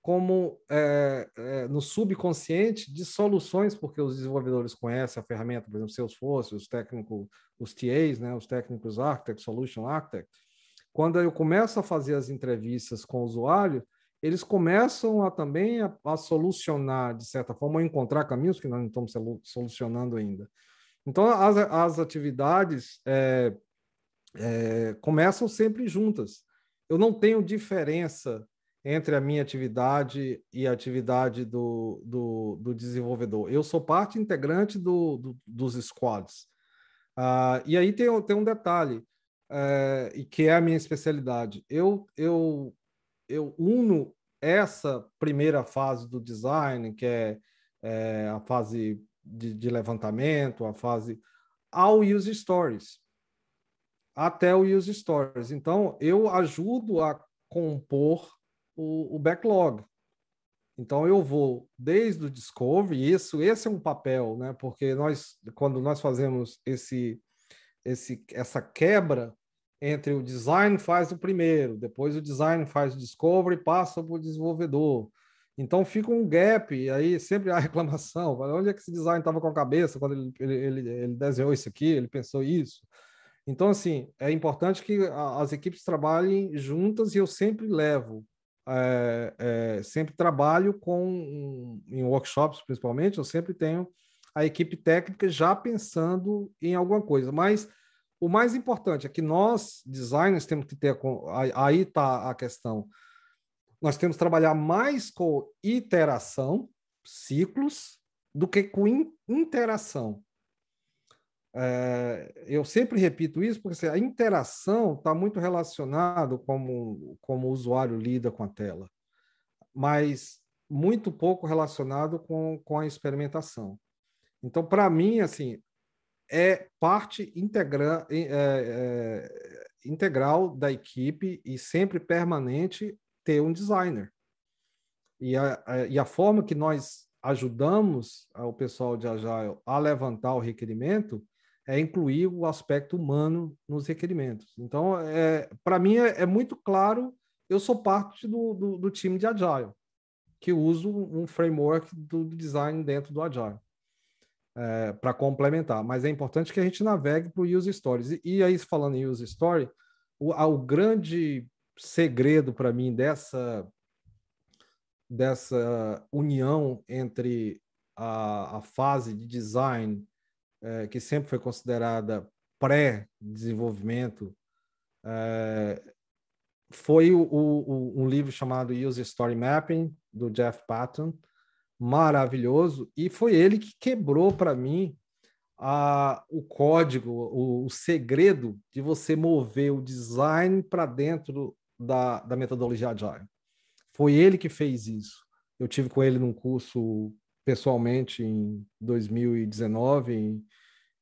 como é, é, no subconsciente de soluções, porque os desenvolvedores conhecem a ferramenta, por exemplo, Salesforce, os técnicos, os TAs, né, os técnicos Architect, Solution Architect. Quando eu começo a fazer as entrevistas com o usuário, eles começam a também a, a, solucionar, de certa forma, a encontrar caminhos que nós não estamos solucionando ainda. Então, as, as atividades é, é, começam sempre juntas. Eu não tenho diferença entre a minha atividade e a atividade do, do, do desenvolvedor. Eu sou parte integrante do, do dos squads. Ah, e aí tem, tem um detalhe, é, e que é a minha especialidade. Eu, eu eu uno essa primeira fase do design, que é, é a fase de, de, levantamento, a fase ao use stories, até o use stories. Então, eu ajudo a compor o, o backlog. Então eu vou desde o discovery, isso esse é um papel, né? Porque nós quando nós fazemos esse esse essa quebra entre o design faz o primeiro, depois o design faz o discovery, passa para o desenvolvedor. Então fica um gap, e aí sempre há reclamação. Onde é que esse design estava com a cabeça quando ele, ele, ele, desenhou isso aqui, ele pensou isso? Então, assim, é importante que as equipes trabalhem juntas e eu sempre levo, é, é, sempre trabalho com, em workshops principalmente, eu sempre tenho a equipe técnica já pensando em alguma coisa, mas o mais importante é que nós, designers, temos que ter. Aí está a questão. Nós temos que trabalhar mais com iteração, ciclos, do que com interação. É, eu sempre repito isso porque assim, a interação está muito relacionado como como o usuário lida com a tela, mas muito pouco relacionado com, com a experimentação. Então, para mim, assim, é parte integra, é, é, integral da equipe e sempre permanente ter um designer. E a, a, e a forma que nós ajudamos o pessoal de Agile a levantar o requerimento é incluir o aspecto humano nos requerimentos. Então, é, para mim, é, é, muito claro, eu sou parte do, do, do time de Agile, que uso um framework do design dentro do Agile é, para complementar. Mas é importante que a gente navegue para o Use Stories. E, e, aí, falando em Use Story, o, o grande segredo para mim dessa, dessa união entre a, a fase de design, é, que sempre foi considerada pré-desenvolvimento, é, foi o, o, um livro chamado Use Story Mapping, do Jeff Patton, maravilhoso, e foi ele que quebrou para mim a, o código, o, o segredo de você mover o design para dentro da, da metodologia Agile. Foi ele que fez isso. Eu tive com ele num curso pessoalmente em 2019 em,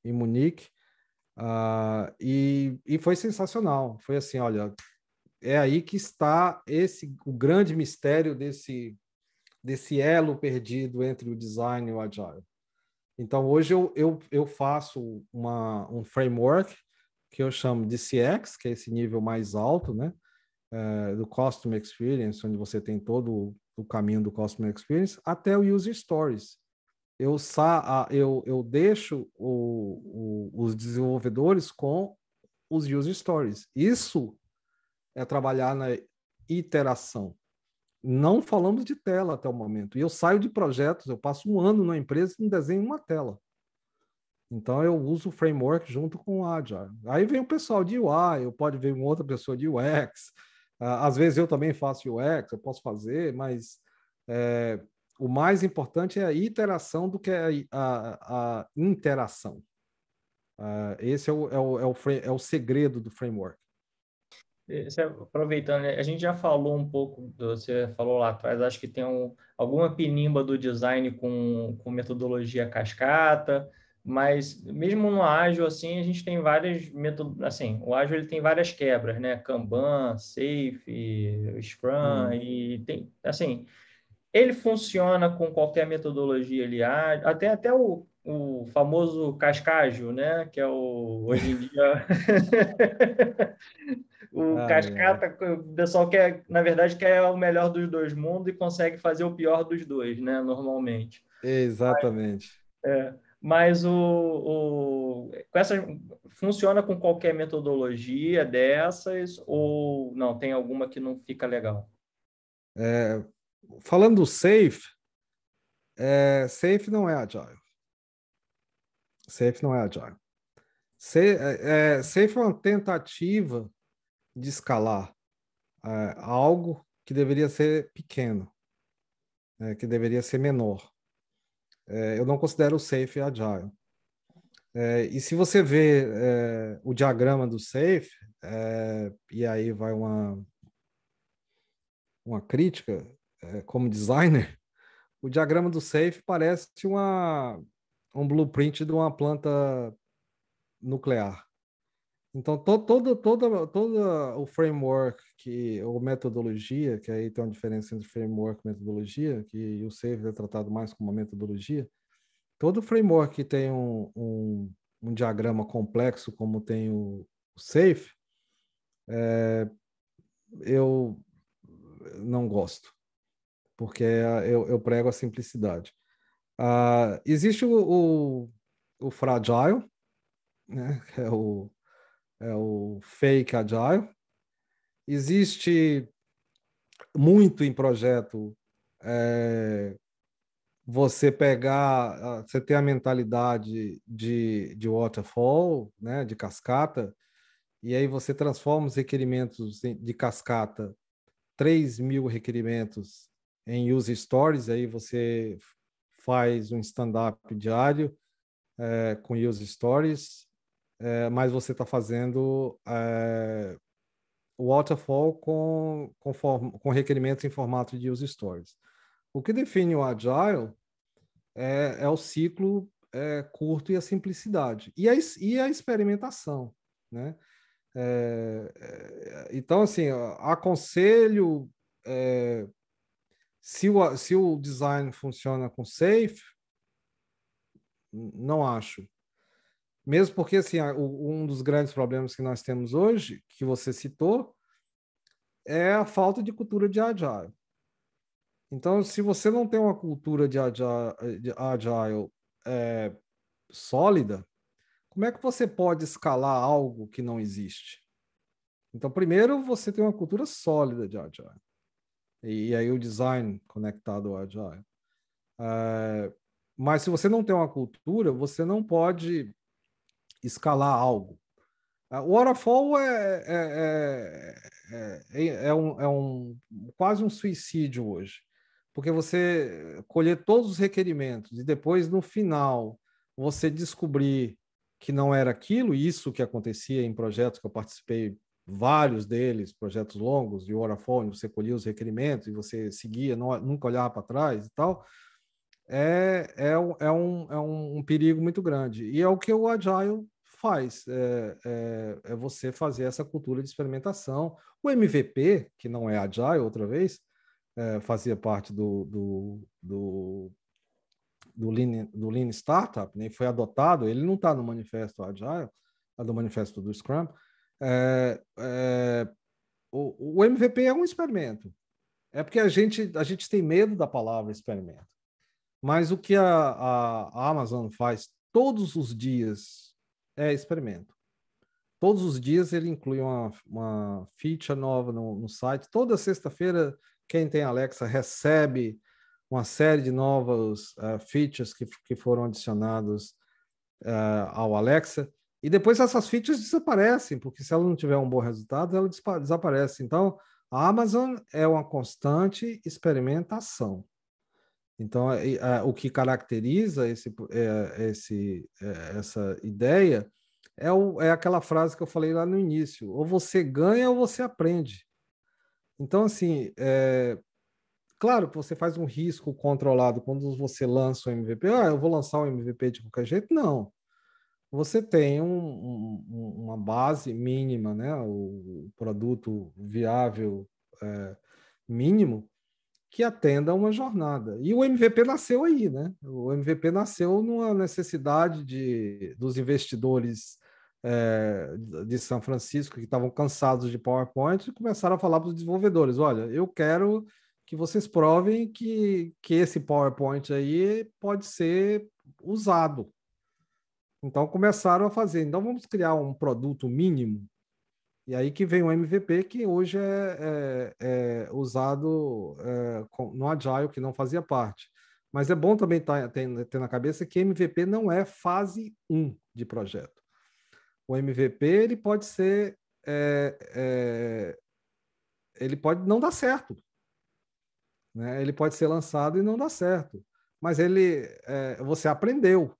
em Munique uh, e, e foi sensacional. Foi assim, olha, é aí que está esse o grande mistério desse desse elo perdido entre o design e o agile. Então, hoje eu, eu, eu faço uma, um framework que eu chamo de CX, que é esse nível mais alto, né? É, do Customer Experience, onde você tem todo o caminho do Customer Experience, até o User Stories. Eu, sa eu, eu deixo o, o, os desenvolvedores com os User Stories. Isso é trabalhar na iteração não falamos de tela até o momento. E eu saio de projetos, eu passo um ano na empresa e não desenho uma tela. Então eu uso o framework junto com o Agile. Aí vem o pessoal de UI, eu pode ver uma outra pessoa de UX. Ah, às vezes eu também faço UX, eu posso fazer, mas é, o mais importante é a iteração do que a, a, a interação. Uh, esse é o, é, o, é, o, é o segredo do framework. Aproveitando, né, a gente já falou um pouco, você falou lá atrás, acho que tem um, alguma pinimba do design com, com metodologia cascata, mas mesmo no ágil, assim, a gente tem várias metodologias, assim, o ágil ele tem várias quebras, né? Kanban, Safe, Scrum, hum. e tem, assim, ele funciona com qualquer metodologia ali, até, até o, o famoso cascágio, né? Que é o, hoje em dia... O ah, Cascata, é. o pessoal quer, na verdade, quer o melhor dos dois mundos e consegue fazer o pior dos dois, né? Normalmente. Exatamente. Mas, é, mas o, o com essa, funciona com qualquer metodologia dessas ou não? Tem alguma que não fica legal? É, falando do Safe, é, Safe não é Agile. Safe não é Agile. Safe é, é, safe é uma tentativa de escalar é, algo que deveria ser pequeno, é, que deveria ser menor. É, eu não considero o Safe Agile. É, e se você vê é, o diagrama do Safe, é, e aí vai uma, uma crítica como designer, o diagrama do Safe parece uma, um blueprint de uma planta nuclear. Então, todo, todo, todo, o framework, que, ou metodologia, que aí tem uma diferença entre framework e metodologia, que o SAFe é tratado mais como uma metodologia, todo framework que tem um, um, um diagrama complexo, como tem o, o SAFe, é, eu não gosto, porque eu, eu prego a simplicidade. Uh, existe o, o, o Fragile, né, que é o é o fake agile. Existe muito em projeto é, você pegar, você ter a mentalidade de, de waterfall, né, de cascata, e aí você transforma os requerimentos de cascata, 3 mil requerimentos em use stories, aí você faz um stand-up diário é, com use stories, é, mas você está fazendo é, waterfall com, com, form, com requerimentos em formato de use stories. O que define o agile é, é o ciclo é, curto e a simplicidade e a, e a experimentação, né? É, é, então, assim, aconselho se o, se o design funciona com safe, não acho. Mesmo porque, assim, um dos grandes problemas que nós temos hoje, que você citou, é a falta de cultura de agile. Então, se você não tem uma cultura de agile, de agile é, sólida, como é que você pode escalar algo que não existe? Então, primeiro, você tem uma cultura sólida de agile. E, e aí o design conectado ao agile. É, mas se você não tem uma cultura, você não pode escalar algo. Ah, o waterfall é, é, é, é, um, é um, quase um suicídio hoje, porque você colher todos os requerimentos e depois, no final, você descobrir que não era aquilo, isso que acontecia em projetos que eu participei, vários deles, projetos longos de waterfall, você colhia os requerimentos e você seguia, não, nunca olhava para trás e tal, é, é, é, um, é um, perigo muito grande. E é o que o Agile faz, é, é, é, você fazer essa cultura de experimentação. O MVP, que não é Agile outra vez, é, fazia parte do, do, do do Lean, do Lean Startup, né, foi adotado, ele não está no manifesto Agile, é do manifesto do Scrum. É, é, o, o, MVP é um experimento. É porque a gente, a gente tem medo da palavra experimento. Mas o que a, a, a Amazon faz todos os dias é experimento. Todos os dias ele inclui uma, uma feature nova no, no site. Toda sexta-feira, quem tem Alexa recebe uma série de novos uh, features que, que foram adicionados uh, ao Alexa. E depois essas features desaparecem, porque se ela não tiver um bom resultado, ela desaparece. Então, a Amazon é uma constante experimentação. Então, é, é, o que caracteriza esse, é, esse, é, essa ideia é, o, é aquela frase que eu falei lá no início: ou você ganha ou você aprende. Então, assim, é, Claro que você faz um risco controlado quando você lança o MVP. Ah, eu vou lançar o MVP de qualquer jeito. Não. Você tem um, um, uma base mínima, né? o produto viável é, mínimo que atenda a uma jornada. E o MVP nasceu aí, né? O MVP nasceu numa necessidade de, dos investidores é, de São Francisco que estavam cansados de PowerPoint e começaram a falar para os desenvolvedores: olha, eu quero que vocês provem que, que esse PowerPoint aí pode ser usado. Então começaram a fazer. Então vamos criar um produto mínimo. E aí que vem o MVP, que hoje é, é, é usado é, no Agile, que não fazia parte. Mas é bom também tá, ter, ter na cabeça que MVP não é fase 1 de projeto. O MVP ele pode ser. É, é, ele pode não dar certo. Né? Ele pode ser lançado e não dar certo, mas ele você aprendeu.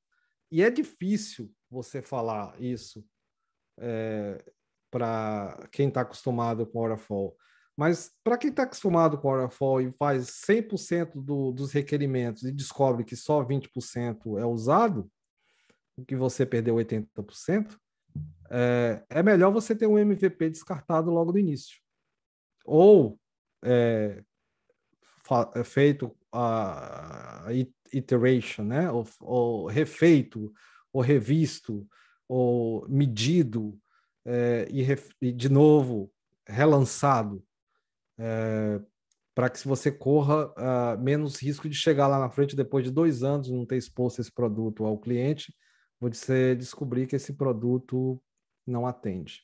E é difícil você falar isso é, para quem está acostumado com Orafall. Mas para quem está acostumado com Orafall e faz 100% do, dos requerimentos e descobre que só 20% é usado, o que você perdeu 80%, é, é melhor você ter um MVP descartado logo no início. Ou é, é feito a iteration, né? ou, ou refeito, ou revisto, ou medido, é, e, e, de novo relançado, é, para que você corra uh, menos risco de chegar lá na frente depois de dois anos não ter exposto esse produto ao cliente, você descobrir que esse produto não atende.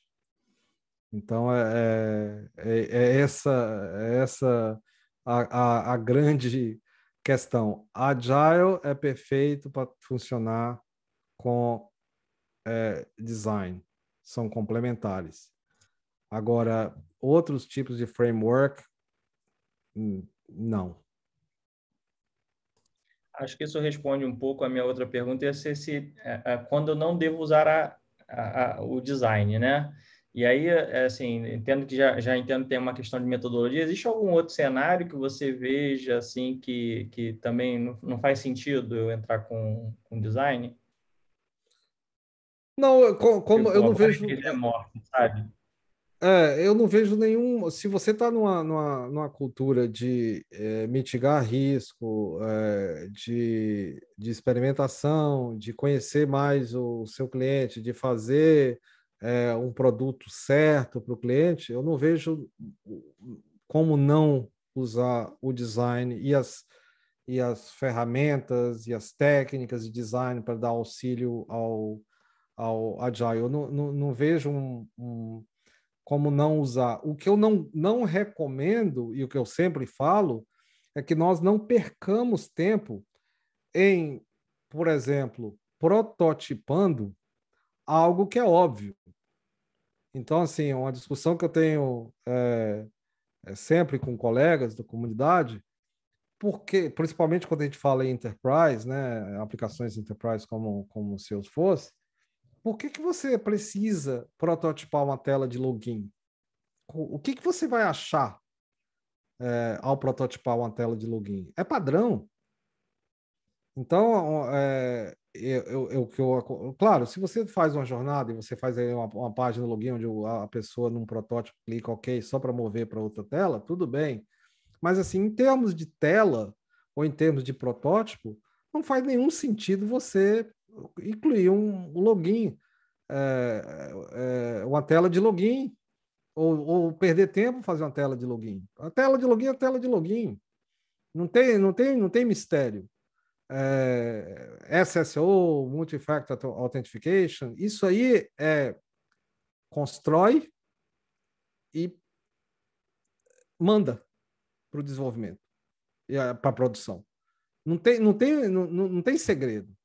Então é, é, é, é essa é essa a, a, a grande questão. Agile é perfeito para funcionar com é, design, são complementares. Agora, outros tipos de framework, hum, não. Acho que isso responde um pouco a minha outra pergunta, ia ser se, é, é, quando eu não devo usar a, a, a, o design, né? E aí, é, assim, entendo que já, já entendo que tem uma questão de metodologia. Existe algum outro cenário que você veja, assim, que, que também não, não faz sentido eu entrar com, com design? Não, como, eu não vejo... É morto, sabe? É, eu não vejo nenhum. Se você está numa, numa, numa, cultura de é, mitigar risco, é, de, de experimentação, de conhecer mais o seu cliente, de fazer é, um produto certo para o cliente, eu não vejo como não usar o design e as, e as ferramentas e as técnicas de design para dar auxílio ao, ao Agile. Eu não, não, não vejo um, um, como não usar. O que eu não, não recomendo, e o que eu sempre falo, é que nós não percamos tempo em, por exemplo, prototipando algo que é óbvio. Então, assim, uma discussão que eu tenho é, é sempre com colegas da comunidade porque, principalmente quando a gente fala em enterprise, né, aplicações enterprise como como Salesforce, por que, que você precisa prototipar uma tela de login? O que, que você vai achar é, ao prototipar uma tela de login? É padrão. Então, é, eu, eu, eu, claro, se você faz uma jornada e você faz uma, uma página login onde a pessoa num protótipo clica OK só para mover para outra tela, tudo bem. Mas assim, em termos de tela ou em termos de protótipo, não faz nenhum sentido você incluir um, login, é, é, uma tela de login, ou, ou, perder tempo fazer uma tela de login. A tela de login é a tela de login. Não tem, não tem, não tem mistério. É, SSO, Multi-Factor Authentication, isso aí é constrói e manda para o desenvolvimento e para a produção. Não tem, não, tem, não, não tem segredo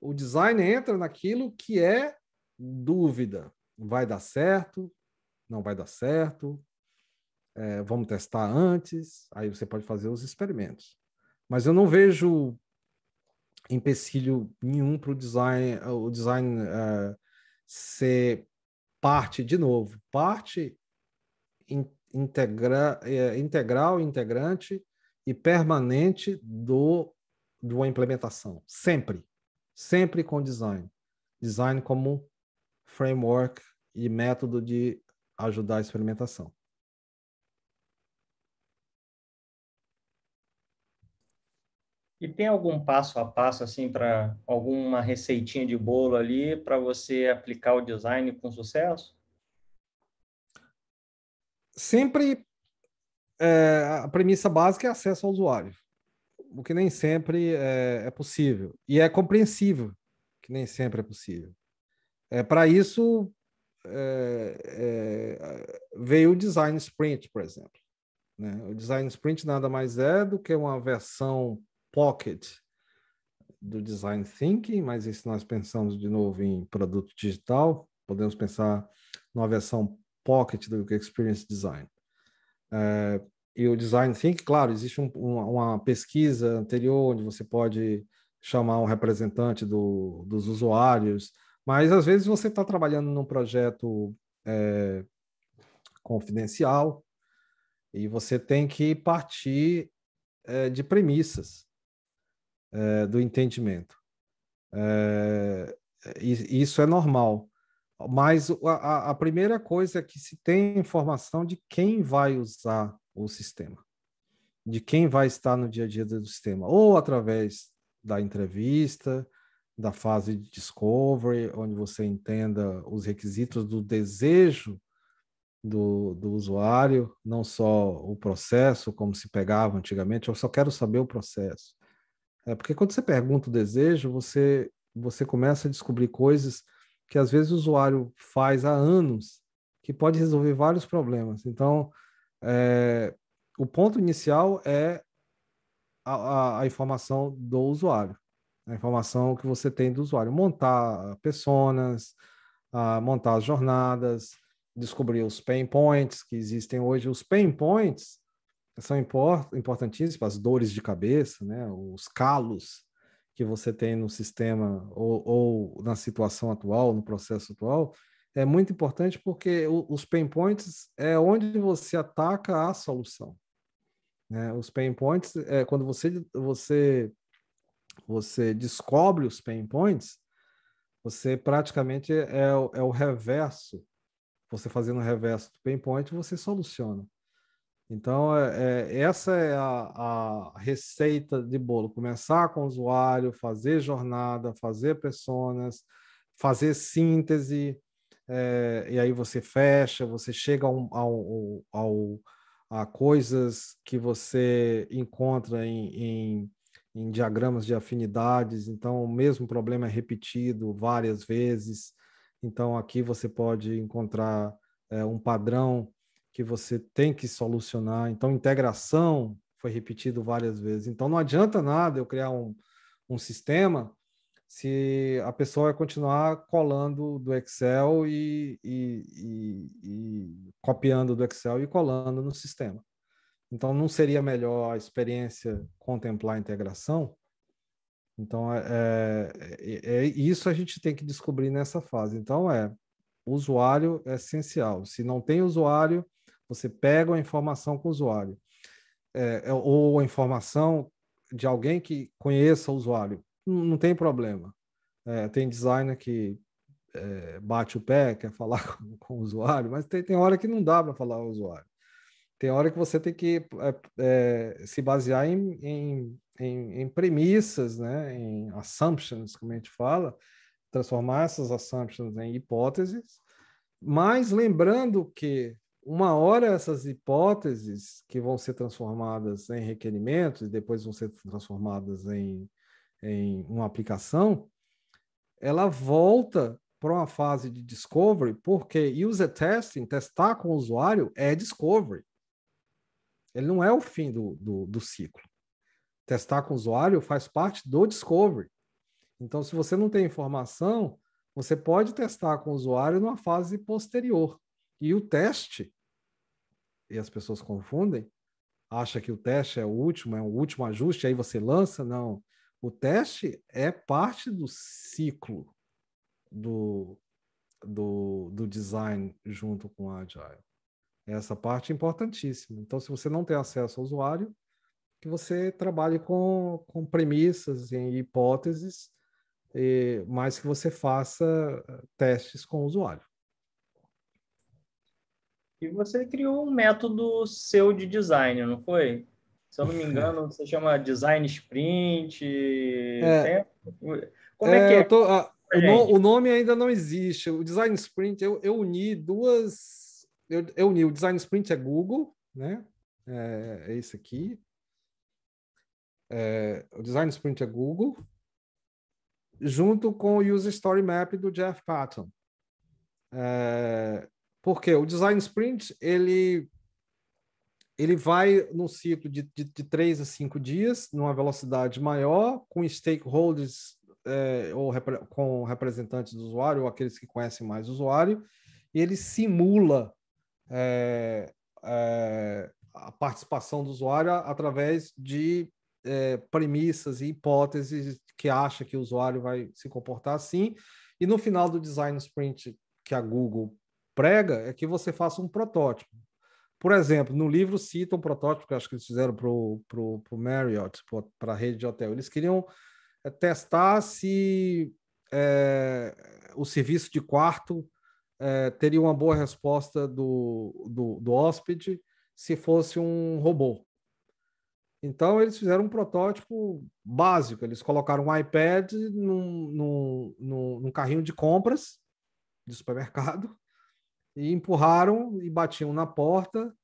o design entra naquilo que é dúvida. Vai dar certo? Não vai dar certo? É, vamos testar antes? Aí você pode fazer os experimentos. Mas eu não vejo empecilho nenhum para o design, o design uh, ser parte, de novo, parte integra, é, integral, integrante e permanente do, de uma implementação. Sempre sempre com design. Design como framework e método de ajudar a experimentação. E tem algum passo a passo assim para alguma receitinha de bolo ali para você aplicar o design com sucesso? Sempre é, a premissa básica é acesso ao usuário o que nem sempre é, é possível. E é compreensível que nem sempre é possível. É, Para isso, é, é, veio o Design Sprint, por exemplo. Né? O Design Sprint nada mais é do que uma versão pocket do Design Thinking, mas se nós pensamos de novo em produto digital, podemos pensar numa versão pocket do Experience Design. É, e o design thinking, claro, existe um, uma, uma, pesquisa anterior onde você pode chamar um representante do, dos usuários, mas às vezes você está trabalhando num projeto é, confidencial e você tem que partir é, de premissas é, do entendimento. É, isso é normal. Mas a, a primeira coisa é que se tem informação de quem vai usar o sistema, de quem vai estar no dia a dia do sistema, ou através da entrevista, da fase de discovery, onde você entenda os requisitos do desejo do, do usuário, não só o processo, como se pegava antigamente, eu só quero saber o processo. É porque quando você pergunta o desejo, você, você começa a descobrir coisas que às vezes o usuário faz há anos, que pode resolver vários problemas. Então, é, o ponto inicial é a, a, a, informação do usuário, a informação que você tem do usuário. Montar pessoas, montar as jornadas, descobrir os pain points que existem hoje. Os pain points são import, importantíssimos, as dores de cabeça, né? os calos que você tem no sistema ou, ou na situação atual, no processo atual, é muito importante porque os pain points é onde você ataca a solução. Né? Os pain points é quando você você você descobre os pain points, você praticamente é, é o reverso. Você fazendo o reverso do pain point, você soluciona. Então, é, é, essa é a, a, receita de bolo: começar com o usuário, fazer jornada, fazer pessoas, fazer síntese, é, e aí você fecha, você chega ao, ao, ao, a coisas que você encontra em, em, em, diagramas de afinidades, então o mesmo problema é repetido várias vezes, então aqui você pode encontrar é, um padrão que você tem que solucionar, então integração foi repetido várias vezes, então não adianta nada eu criar um, um sistema se a pessoa vai continuar colando do Excel e, e, e, e, copiando do Excel e colando no sistema. Então, não seria melhor a experiência contemplar a integração? Então, é, é, é, isso a gente tem que descobrir nessa fase. Então, é usuário é essencial. Se não tem usuário, você pega a informação com o usuário. É, é, ou a informação de alguém que conheça o usuário. Não, tem problema. É, tem designer que é, bate o pé, quer falar com, com, o usuário, mas tem, tem hora que não dá para falar o usuário. Tem hora que você tem que é, é, se basear em, em, em, em, premissas, né? em assumptions, como a gente fala, transformar essas assumptions em hipóteses, mas lembrando que uma hora essas hipóteses que vão ser transformadas em requerimentos e depois vão ser transformadas em, em uma aplicação, ela volta para uma fase de discovery, porque user testing, testar com o usuário, é discovery. Ele não é o fim do, do, do ciclo. Testar com o usuário faz parte do discovery. Então, se você não tem informação, você pode testar com o usuário numa fase posterior. E o teste, e as pessoas confundem, acha que o teste é o último, é o último ajuste, aí você lança. Não. O teste é parte do ciclo do, do, do design junto com o Agile. Essa parte é importantíssima. Então, se você não tem acesso ao usuário, que você trabalhe com, com premissas e hipóteses, e, mas que você faça eh, testes com o usuário. E você criou um método seu de design, não foi? Se eu não me engano, você chama Design Sprint. É, Como é, é que é? Tô, a, o, no, o, nome ainda não existe. O Design Sprint, eu, eu uni duas eu, eu uni o Design Sprint é Google, né? É, é esse aqui. É, o Design Sprint é Google, junto com o User Story Map do Jeff Patton. É, porque o Design Sprint, ele, ele vai num ciclo de, de, de três a cinco dias, numa velocidade maior, com stakeholders é, ou repre, com representantes do usuário, ou aqueles que conhecem mais o usuário, e ele simula é, é, a participação do usuário através de premissas e hipóteses que acha que o usuário vai se comportar assim. E no final do design sprint que a Google prega é que você faça um protótipo. Por exemplo, no livro cita um protótipo que acho que eles fizeram para o Marriott, para a rede de hotel. Eles queriam é, testar se é, o serviço de quarto é, teria uma boa resposta do, do, do hóspede se fosse um robô. Então, eles fizeram um protótipo básico. Eles colocaram um iPad num, num, num, num carrinho de compras de supermercado e empurraram e batiam na porta,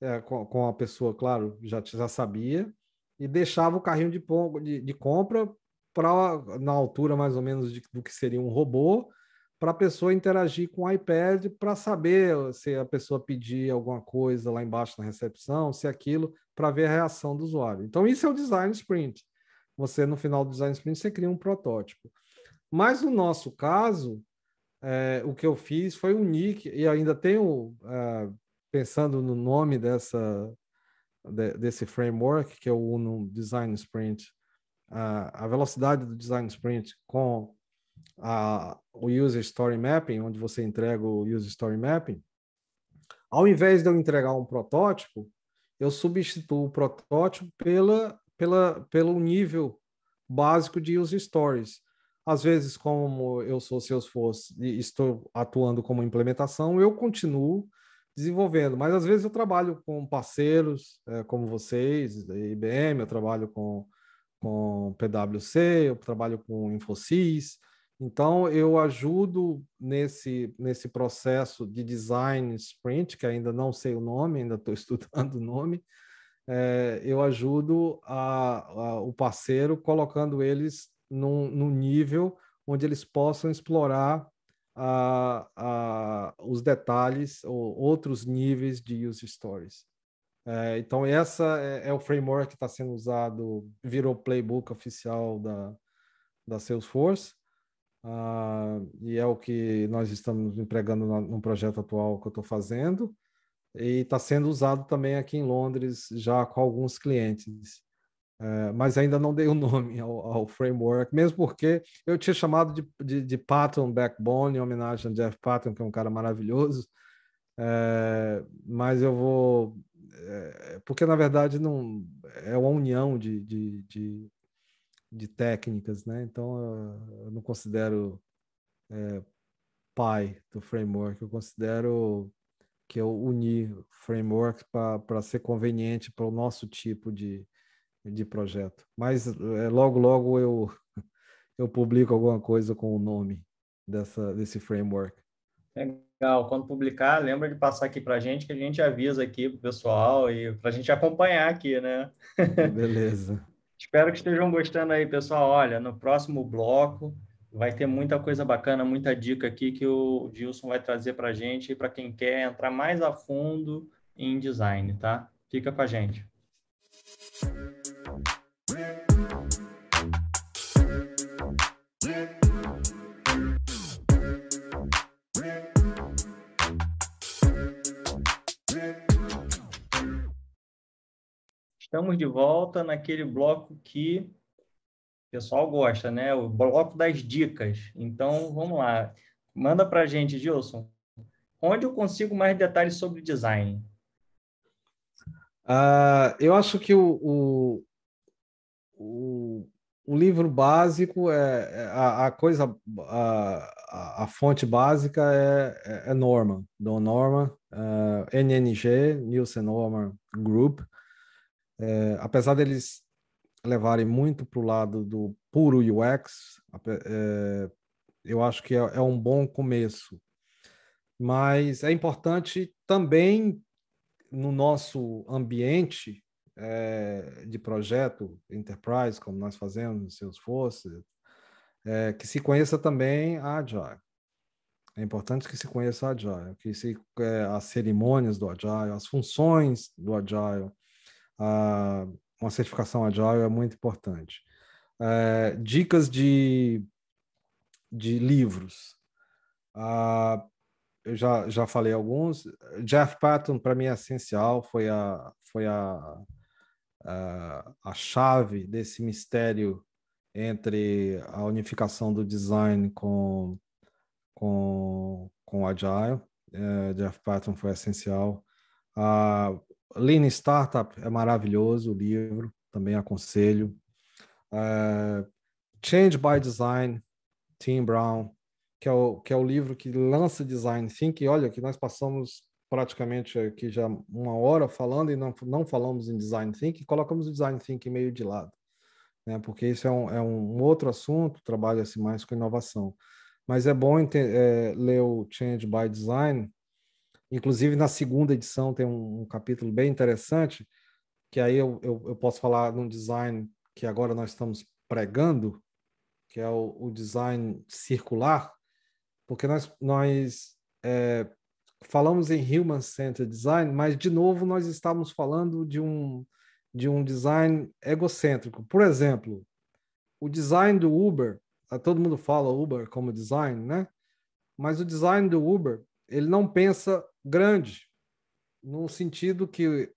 é, com, com, a pessoa, claro, já, já sabia, e deixava o carrinho de, de, de compra para na altura mais ou menos de, do que seria um robô, para a pessoa interagir com o iPad para saber se a pessoa pedir alguma coisa lá embaixo na recepção, se aquilo, para ver a reação do usuário. Então, isso é o design sprint. Você, no final do design sprint, você cria um protótipo. Mas no nosso caso, é, o que eu fiz foi unir, e ainda tenho, é, pensando no nome dessa, de, desse framework, que é o Uno Design Sprint, a, velocidade do design sprint com a, o User Story Mapping, onde você entrega o User Story Mapping, ao invés de eu entregar um protótipo, eu substituo o protótipo pela, pela, pelo nível básico de User Stories. Às vezes, como eu sou Salesforce e estou atuando como implementação, eu continuo desenvolvendo, mas às vezes eu trabalho com parceiros é, como vocês, da IBM, eu trabalho com, com PwC, eu trabalho com Infosys, então, eu ajudo nesse, nesse processo de design sprint, que ainda não sei o nome, ainda estou estudando o nome, é, eu ajudo a, a, o parceiro colocando eles num, num, nível onde eles possam explorar a, a, os detalhes ou outros níveis de use stories. É, então, essa é, é, o framework que está sendo usado, virou playbook oficial da, da Salesforce. Uh, e é o que nós estamos empregando no, no projeto atual que eu estou fazendo. e está sendo usado também aqui em Londres já com alguns clientes. É, mas ainda não dei o nome ao, ao, framework, mesmo porque eu tinha chamado de, de, de, Patton Backbone, em homenagem a Jeff Patton, que é um cara maravilhoso, é, mas eu vou. É, porque, na verdade, não é uma união de, de, de, de técnicas, né? Então, eu não considero pai do framework, eu considero que eu uni framework para ser conveniente para o nosso tipo de, de projeto. Mas é, logo, logo eu, eu publico alguma coisa com o nome dessa, desse framework. Legal. Quando publicar, lembra de passar aqui para a gente, que a gente avisa aqui para o pessoal e para a gente acompanhar aqui, né? Beleza. Espero que estejam gostando aí, pessoal. Olha, no próximo bloco vai ter muita coisa bacana, muita dica aqui que o Gilson vai trazer para a gente para quem quer entrar mais a fundo em design, tá? Fica com a gente. Estamos de volta naquele bloco que o pessoal gosta, né? O bloco das dicas. Então, vamos lá. Manda para a gente, Gilson. Onde eu consigo mais detalhes sobre design? Uh, eu acho que o, o, o, livro básico é, é a, a coisa, a, a, fonte básica é, é, é Norman, Don Norman, uh, ah, NNG, Nielsen Norman Group. É, apesar deles levarem muito para o lado do puro UX, é, eu acho que é, é, um bom começo. Mas é importante também no nosso ambiente é, de projeto enterprise, como nós fazemos no Salesforce, é, que se conheça também a Agile. É importante que se conheça a Agile, que se é, as cerimônias do Agile, as funções do Agile, uma certificação Agile é muito importante. É, dicas de, de livros. Eu já, já falei alguns. Jeff Patton, para mim, é essencial, foi a, foi a, a, a chave desse mistério entre a unificação do design com, com, com Agile. É, Jeff Patton foi essencial. Uh, Lean Startup é maravilhoso o livro, também aconselho. Uh, Change by Design, Tim Brown, que é, o, que é o livro que lança Design Thinking. Olha, que nós passamos praticamente aqui já uma hora falando e não, não falamos em Design Thinking, colocamos o Design Thinking meio de lado, né? porque isso é um, é um outro assunto, trabalha-se mais com inovação. Mas é bom é, ler o Change by Design, Inclusive, na segunda edição tem um, um capítulo bem interessante, que aí eu, eu, eu, posso falar num design que agora nós estamos pregando, que é o, o design circular, porque nós, nós é, falamos em human-centered design, mas, de novo, nós estamos falando de um, de um design egocêntrico. Por exemplo, o design do Uber, todo mundo fala Uber como design, né? Mas o design do Uber, ele não pensa grande, no sentido que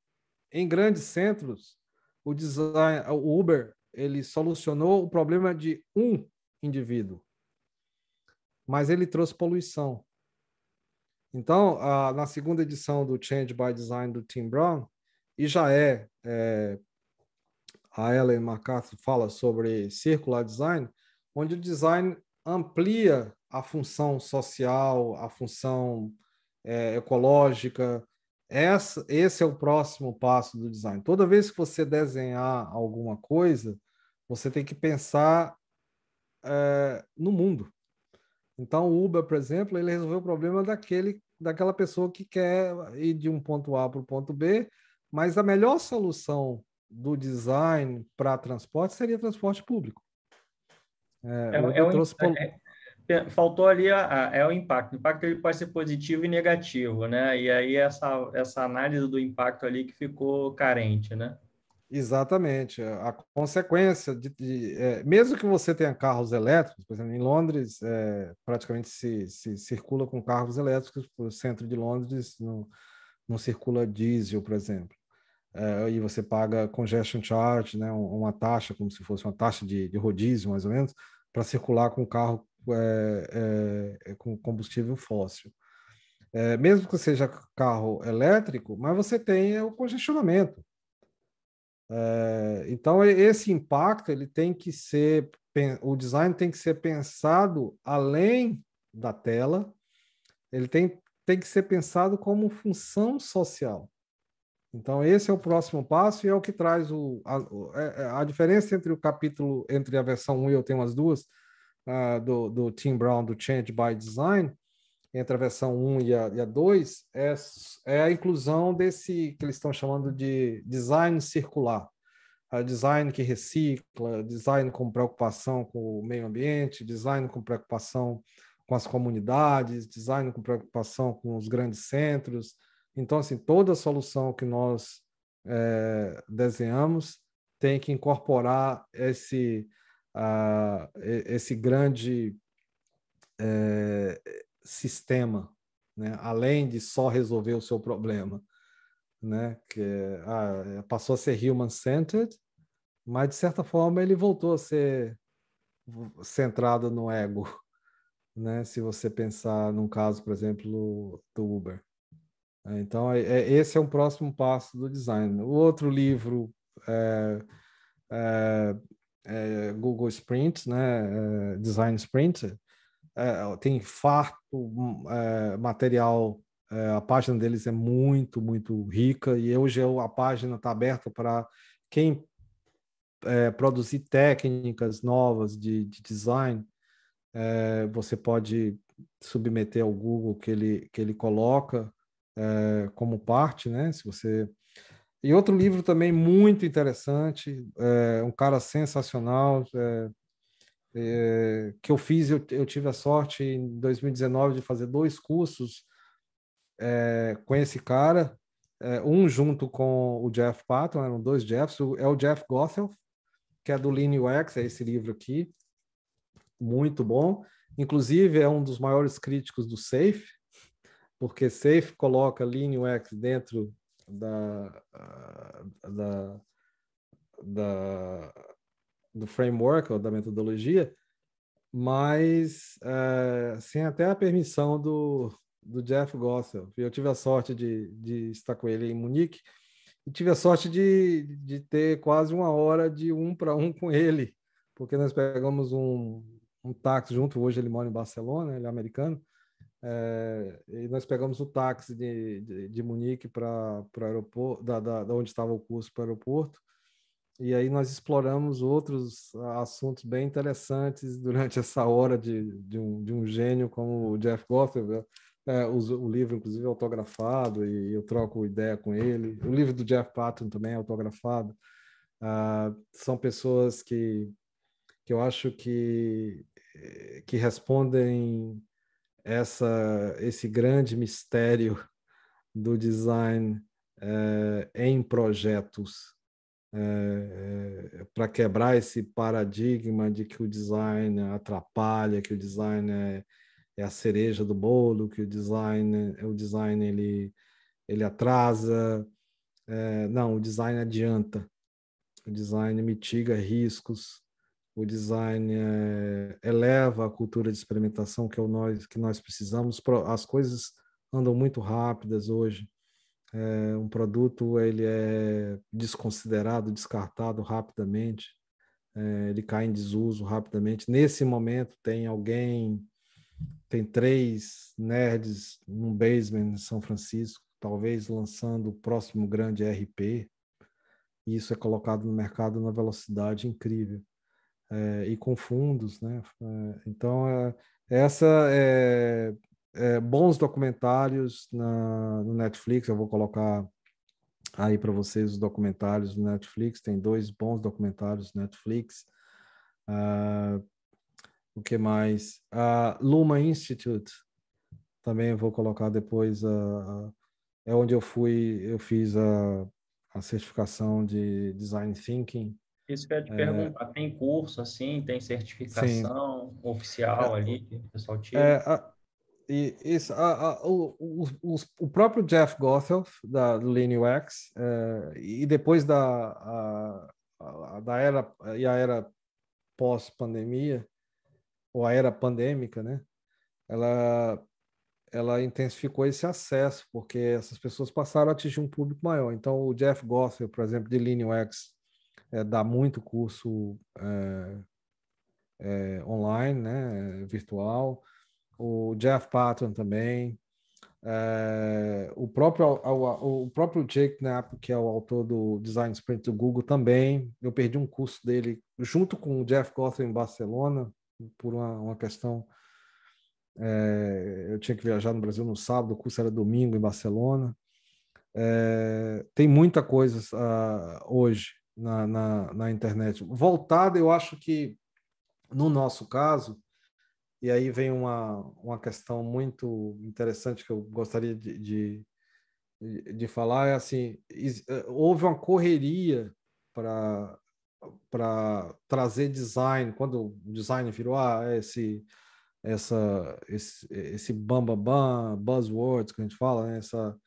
em grandes centros o design, o Uber, ele solucionou o problema de um indivíduo, mas ele trouxe poluição. Então, a, na segunda edição do Change by Design do Tim Brown, e já é, é a Ellen MacArthur fala sobre circular design, onde o design amplia a função social, a função é, ecológica. Essa, esse é o próximo passo do design. Toda vez que você desenhar alguma coisa, você tem que pensar é, no mundo. Então, o Uber, por exemplo, ele resolveu o problema daquele, daquela pessoa que quer ir de um ponto A para o ponto B, mas a melhor solução do design para transporte seria transporte público. É, é, é, trouxe... é, faltou ali a, a, é o impacto. O impacto ele pode ser positivo e negativo, né? E aí essa, essa análise do impacto ali que ficou carente, né? Exatamente. A consequência de, de é, mesmo que você tenha carros elétricos, por exemplo, em Londres, é, praticamente se, se, circula com carros elétricos o centro de Londres, no, não circula diesel, por exemplo. É, e você paga congestion charge, né, uma taxa, como se fosse uma taxa de, de rodízio, mais ou menos, para circular com carro é, com combustível fóssil. Mesmo que seja carro elétrico, mas você tem o congestionamento. Então, esse impacto ele tem que ser, o design tem que ser pensado além da tela, ele tem, tem que ser pensado como função social. Então, esse é o próximo passo e é o que traz o, a, é, é, a diferença entre o capítulo, entre a versão 1 e eu tenho as duas, uh, do, do Tim Brown, do Change by Design, entre a versão 1 e a, e a 2, é, é a inclusão desse que eles estão chamando de design circular. Uh, design que recicla, design com preocupação com o meio ambiente, design com preocupação com as comunidades, design com preocupação com os grandes centros, então, assim, toda solução que nós é, desenhamos tem que incorporar esse, uh, esse grande é, sistema, né? além de só resolver o seu problema. Né? Que ah, passou a ser human-centered, mas de certa forma ele voltou a ser centrado no ego, né? Se você pensar num caso, por exemplo, do Uber. É, então, é, é, esse é um próximo passo do design. O outro livro é, é, é Google Sprint, né? Design Sprint, tem farto material. a página deles é muito, muito rica e hoje a página está aberta para quem produzir técnicas novas de, de design. você pode submeter ao Google que ele, que ele coloca é, como parte, né? Se você e outro livro também muito interessante, é, um cara sensacional, é, é, que eu fiz, eu, eu, tive a sorte em 2019 de fazer dois cursos é, com esse cara, é, um junto com o Jeff Patton, eram dois Jeffs, é o Jeff Gothel, que é do Lean UX, é esse livro aqui, muito bom, inclusive é um dos maiores críticos do Safe, porque Safe coloca Lean UX dentro da, da, da, do framework ou da metodologia, mas é, sem até a permissão do, do Jeff Gossel. Eu tive a sorte de, de estar com ele em Munique e tive a sorte de, de ter quase uma hora de um para um com ele, porque nós pegamos um, um táxi junto. Hoje ele mora em Barcelona, ele é americano. É, e nós pegamos o táxi de, de, de Munique para o aeroporto, da, da, da, onde estava o curso para o aeroporto, e aí nós exploramos outros assuntos bem interessantes durante essa hora de, de, um, de um gênio como o Jeff Goffman. É, o, o, livro, inclusive, é autografado e eu troco ideia com ele. O livro do Jeff Patton também é autografado. Ah, são pessoas que, que eu acho que, que respondem essa, esse grande mistério do design é, em projetos, é, é, para quebrar esse paradigma de que o design atrapalha, que o design é, é a cereja do bolo, que o design, o design ele, ele atrasa. não, o design adianta. O design mitiga riscos, o design é, eleva a cultura de experimentação que é o nós que nós precisamos. As coisas andam muito rápidas hoje. É, um produto ele é desconsiderado, descartado rapidamente. É, ele cai em desuso rapidamente. Nesse momento tem alguém, tem três nerds num basement em São Francisco, talvez lançando o próximo grande RP. E isso é colocado no mercado numa velocidade incrível é, e com fundos, né? É, então, é, essa é, é, bons documentários na, no Netflix. Eu vou colocar aí para vocês os documentários no Netflix. Tem dois bons documentários no Netflix. Uh, o que mais? A uh, Luma Institute também vou colocar depois. Uh, é onde eu fui, eu fiz a, a certificação de Design Thinking isso que eu ia te é... perguntar, tem curso assim, tem certificação Sim. oficial é, ali que o pessoal tira? É, a, e isso, a, a, o, o, o, próprio Jeff Gothelf, da, do Lean UX, é, e depois da, da era, e a era pós-pandemia, ou a era pandêmica, né? Ela, ela intensificou esse acesso, porque essas pessoas passaram a atingir um público maior. Então, o Jeff Gothelf, por exemplo, de Lean UX, é, dá muito curso é, é, online, né, virtual o Jeff Patton também, é, o, próprio, o, o, próprio Jake Knapp, que é o autor do Design Sprint do Google, também. Eu perdi um curso dele junto com o Jeff Gotham em Barcelona, por uma, uma questão. É, eu tinha que viajar no Brasil no sábado, o curso era domingo em Barcelona. É, tem muita coisa uh, hoje na, na, na internet. Voltada, eu acho que, no nosso caso, e aí vem uma, uma questão muito interessante que eu gostaria de, de, de falar, é assim, eh, houve uma correria para para trazer design, quando o design virou ah, esse, essa, esse, esse bam, bam, bam, buzzwords que a gente fala, né? essa,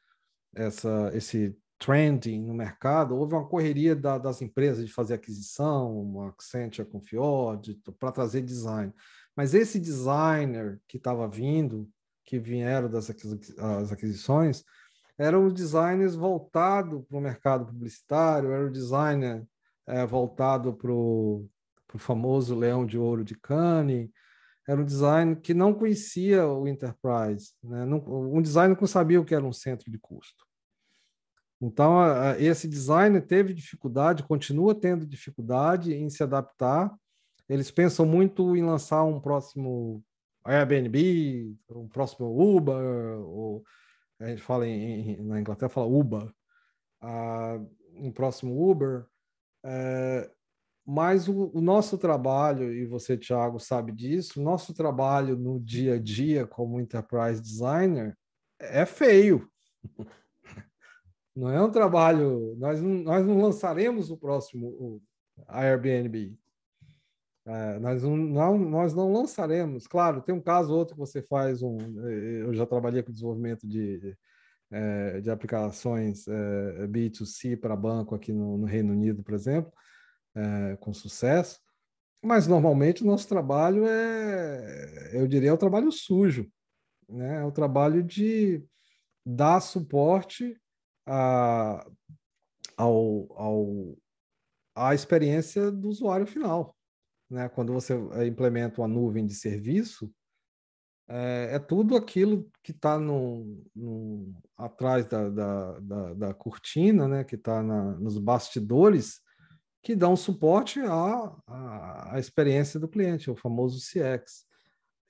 essa, esse trending no mercado, houve uma correria da, das empresas de fazer aquisição, uma Accenture com Fjord, para trazer design. Mas esse designer que estava vindo, que vieram das aquisições, eram os designers voltados para o mercado publicitário, era o designer é, voltado para o famoso Leão de Ouro de Cannes, era um design que não conhecia o enterprise, né? um designer que não sabia o que era um centro de custo. Então, esse designer teve dificuldade, continua tendo dificuldade em se adaptar eles pensam muito em lançar um próximo Airbnb, um próximo Uber, ou a gente fala em na Inglaterra fala Uber, uh, um próximo Uber. Uh, mas o, o, nosso trabalho, e você, Thiago, sabe disso, o nosso trabalho no dia a dia como enterprise designer é feio. Não é um trabalho. Nós não, nós não lançaremos o próximo o Airbnb. É, nós, não, nós não lançaremos. Claro, tem um caso ou outro que você faz um. Eu já trabalhei com desenvolvimento de, é, de aplicações é, B2C para banco aqui no, no, Reino Unido, por exemplo, é, com sucesso. Mas normalmente o nosso trabalho é, eu diria, é o trabalho sujo, né? É o trabalho de dar suporte a, ao, ao, à experiência do usuário final né, quando você eh, implementa uma nuvem de serviço, é, é tudo aquilo que está no, no, atrás da, da, da, da, cortina, né, que está nos bastidores, que dão suporte à, à, à, experiência do cliente, o famoso CX.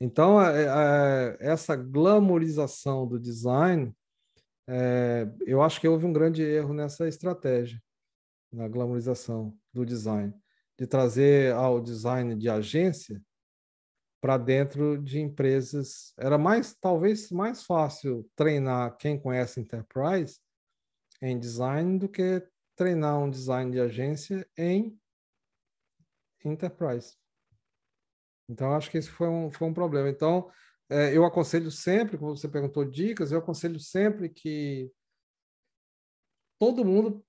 Então, é, é, essa glamorização do design, é, eu acho que houve um grande erro nessa estratégia, na glamorização do design de trazer ao design de agência para dentro de empresas. Era mais, talvez, mais fácil treinar quem conhece Enterprise em design do que treinar um design de agência em Enterprise. Então, acho que esse foi um, foi um problema. Então, eu aconselho sempre, como você perguntou dicas, eu aconselho sempre que todo mundo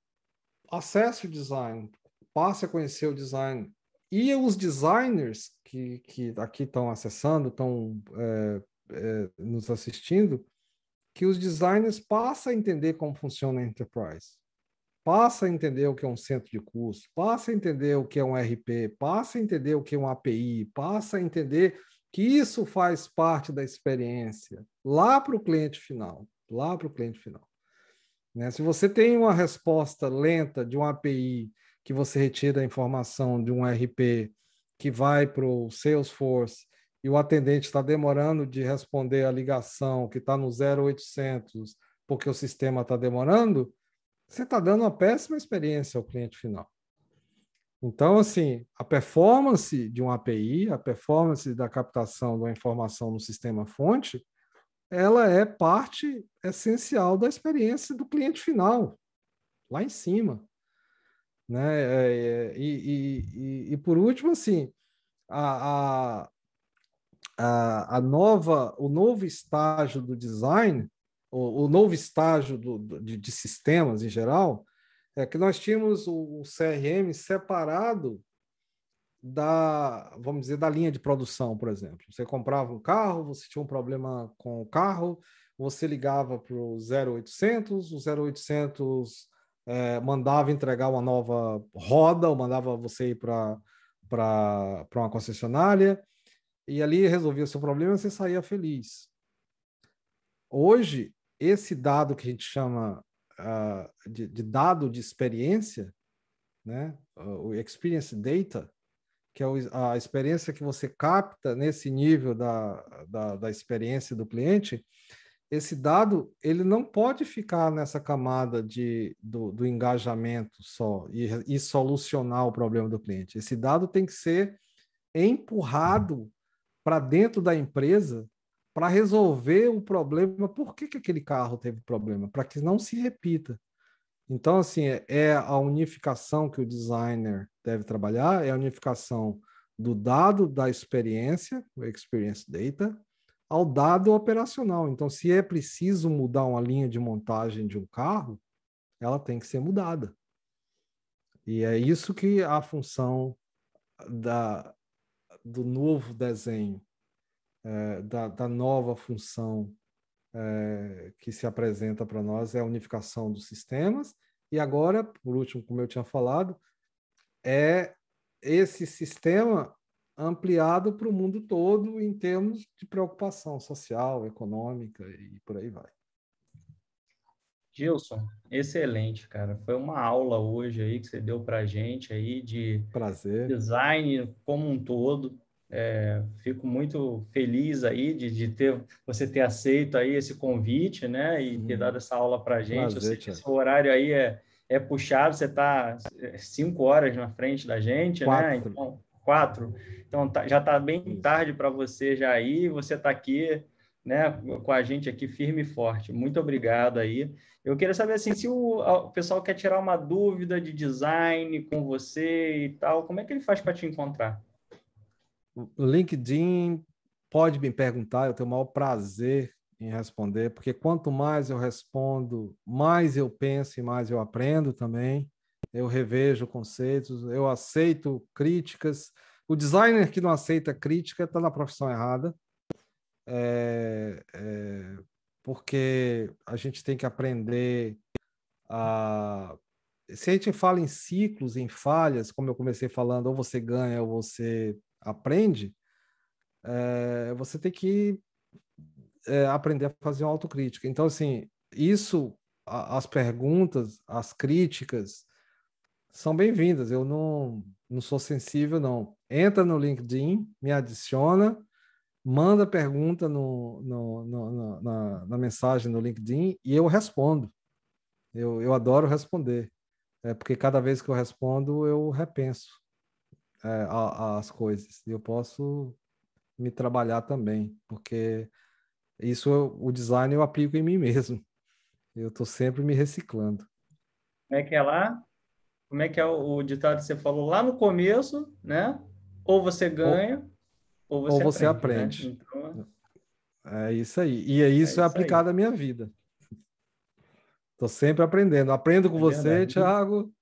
acesse o design, passe a conhecer o design. E os designers que, que aqui estão acessando, estão é, é, nos assistindo, que os designers passem a entender como funciona a enterprise. Passa a entender o que é um centro de custo, passa a entender o que é um RP, passa a entender o que é um API, passa a entender que isso faz parte da experiência lá para o cliente final, lá para o cliente final. Né? Se você tem uma resposta lenta de um API que você retira a informação de um RP que vai para o Salesforce e o atendente está demorando de responder a ligação que está no 0800 porque o sistema está demorando, você está dando uma péssima experiência ao cliente final. Então, assim, a performance de um API, a performance da captação da informação no sistema fonte, ela é parte essencial da experiência do cliente final, lá em cima. Né? É, é, e, e, e, e por último, assim, a, a, a, nova, o novo estágio do design, o, o novo estágio do, de, de, sistemas em geral, é que nós tínhamos o, o CRM separado da, vamos dizer, da linha de produção, por exemplo. Você comprava um carro, você tinha um problema com o carro, você ligava para o 0800, o 0800 é, mandava entregar uma nova roda, ou mandava você ir para uma concessionária, e ali resolvia o seu problema e você saía feliz. Hoje, esse dado que a gente chama uh, de, de, dado de experiência, né, o experience data, que é a experiência que você capta nesse nível da, da, da experiência do cliente, esse dado ele não pode ficar nessa camada de, do, do engajamento só e, e, solucionar o problema do cliente. Esse dado tem que ser empurrado para dentro da empresa para resolver o problema. Por que, que aquele carro teve problema? Para que não se repita. Então, assim, é, é a unificação que o designer deve trabalhar, é a unificação do dado da experiência, o experience data, ao dado operacional. Então, se é preciso mudar uma linha de montagem de um carro, ela tem que ser mudada. E é isso que a função da, do novo desenho, é, da, da, nova função é, que se apresenta para nós é a unificação dos sistemas. E agora, por último, como eu tinha falado, é esse sistema ampliado para o mundo todo em termos de preocupação social, econômica e por aí vai. Gilson, excelente, cara. Foi uma aula hoje aí que você deu para a gente aí de Prazer. design como um todo. É, fico muito feliz aí de, de, ter você ter aceito aí esse convite, né, e ter dado essa aula para a gente. Prazer, Eu sei que esse horário aí é, é puxado, você está cinco horas na frente da gente, né? Quatro. né? Então, quatro. Então tá, já está bem tarde para você já aí, você está aqui, né, com a gente aqui firme e forte. Muito obrigado aí. Eu queria saber assim, se o, o pessoal quer tirar uma dúvida de design com você e tal, como é que ele faz para te encontrar? LinkedIn pode me perguntar, eu tenho o maior prazer em responder, porque quanto mais eu respondo, mais eu penso e mais eu aprendo também eu revejo conceitos, eu aceito críticas. O designer que não aceita crítica está na profissão errada, é, é, porque a gente tem que aprender a. Se a gente fala em ciclos, em falhas, como eu comecei falando, ou você ganha ou você aprende, é, você tem que é, aprender a fazer uma autocrítica. Então, assim, isso, as perguntas, as críticas, são bem-vindas. Eu não, não sou sensível, não. Entra no LinkedIn, me adiciona, manda pergunta no, no, no na, na, mensagem no LinkedIn e eu respondo. Eu, eu adoro responder, é porque cada vez que eu respondo, eu repenso é, a, as coisas. Eu posso me trabalhar também, porque isso, o design eu aplico em mim mesmo. Eu estou sempre me reciclando. Como é que é lá? como é que é o, o, ditado que você falou lá no começo, né? Ou você ganha, ou, ou você, ou você aprende. Né? Então... É isso aí. E é isso, é, é aplicado à minha vida. Estou sempre aprendendo. Aprendo com é você, Thiago.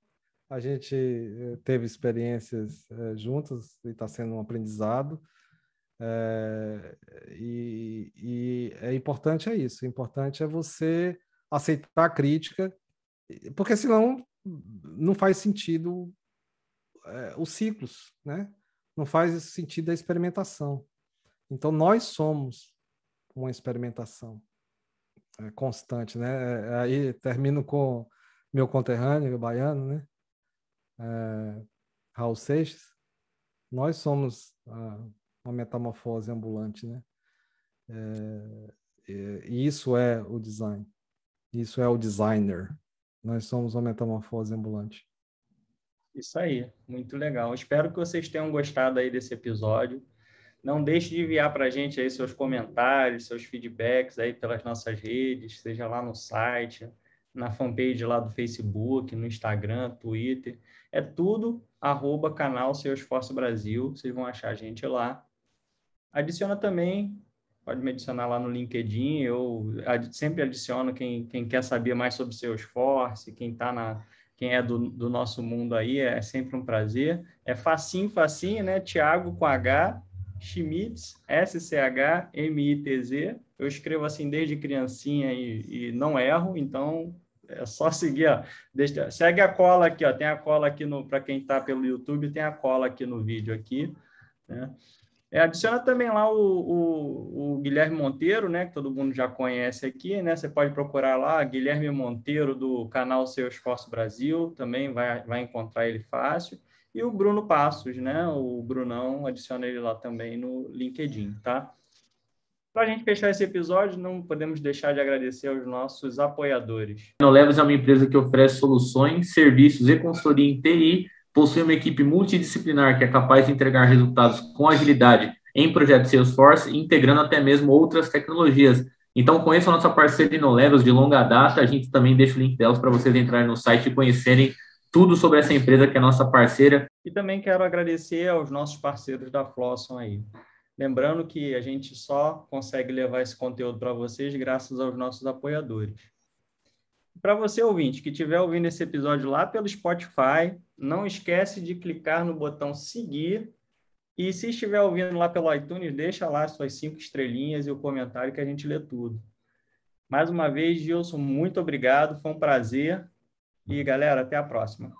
A gente eh, teve experiências é, juntas e está sendo um aprendizado. É, e, e, é importante é isso. O importante é você aceitar a crítica, porque senão não faz sentido é, os ciclos, né? Não faz sentido a experimentação. Então, nós somos uma experimentação constante, né? Aí termino com meu conterrâneo, baiano, né? É, Raul Seixas. Nós somos ah, uma metamorfose ambulante, né? É, e isso é o design. Isso é o designer. Nós somos uma metamorfose ambulante. Isso aí, muito legal. Espero que vocês tenham gostado aí desse episódio. Não deixe de enviar para a gente aí seus comentários, seus feedbacks aí pelas nossas redes, seja lá no site, na fanpage lá do Facebook, no Instagram, Twitter. É tudo arroba canal Seu Esforço Brasil. Vocês vão achar a gente lá. Adiciona também, pode me adicionar lá no LinkedIn, eu sempre adiciono quem, quem quer saber mais sobre Salesforce, quem está na quem é do, do nosso mundo aí, é sempre um prazer. É facinho, facinho, né? Tiago com H, Schmitz, S-C-H-M-I-T-Z. Eu escrevo assim desde criancinha e, e não erro, então é só seguir, ó. Deixa, segue a cola aqui, ó. Tem a cola aqui no para quem está pelo YouTube, tem a cola aqui no vídeo aqui, né? É, adiciona também lá o, o, o, Guilherme Monteiro, né, que todo mundo já conhece aqui, né? Você pode procurar lá Guilherme Monteiro do canal Seu Esforço Brasil, também vai, vai encontrar ele fácil. E o Bruno Passos, né? O Brunão, adiciona ele lá também no LinkedIn, tá? Para a gente fechar esse episódio, não podemos deixar de agradecer aos nossos apoiadores. Inolevos é uma empresa que oferece soluções, serviços e consultoria em TI possui uma equipe multidisciplinar que é capaz de entregar resultados com agilidade em projetos Salesforce, integrando até mesmo outras tecnologias. Então, conheça a nossa parceira InnoLevels de longa data, a gente também deixa o link delas para vocês entrarem no site e conhecerem tudo sobre essa empresa que é nossa parceira. E também quero agradecer aos nossos parceiros da Flosson aí. Lembrando que a gente só consegue levar esse conteúdo para vocês graças aos nossos apoiadores. Para você, ouvinte, que estiver ouvindo esse episódio lá pelo Spotify, não esquece de clicar no botão seguir. E se estiver ouvindo lá pelo iTunes, deixa lá suas cinco estrelinhas e o comentário que a gente lê tudo. Mais uma vez, Gilson, muito obrigado, foi um prazer. E galera, até a próxima.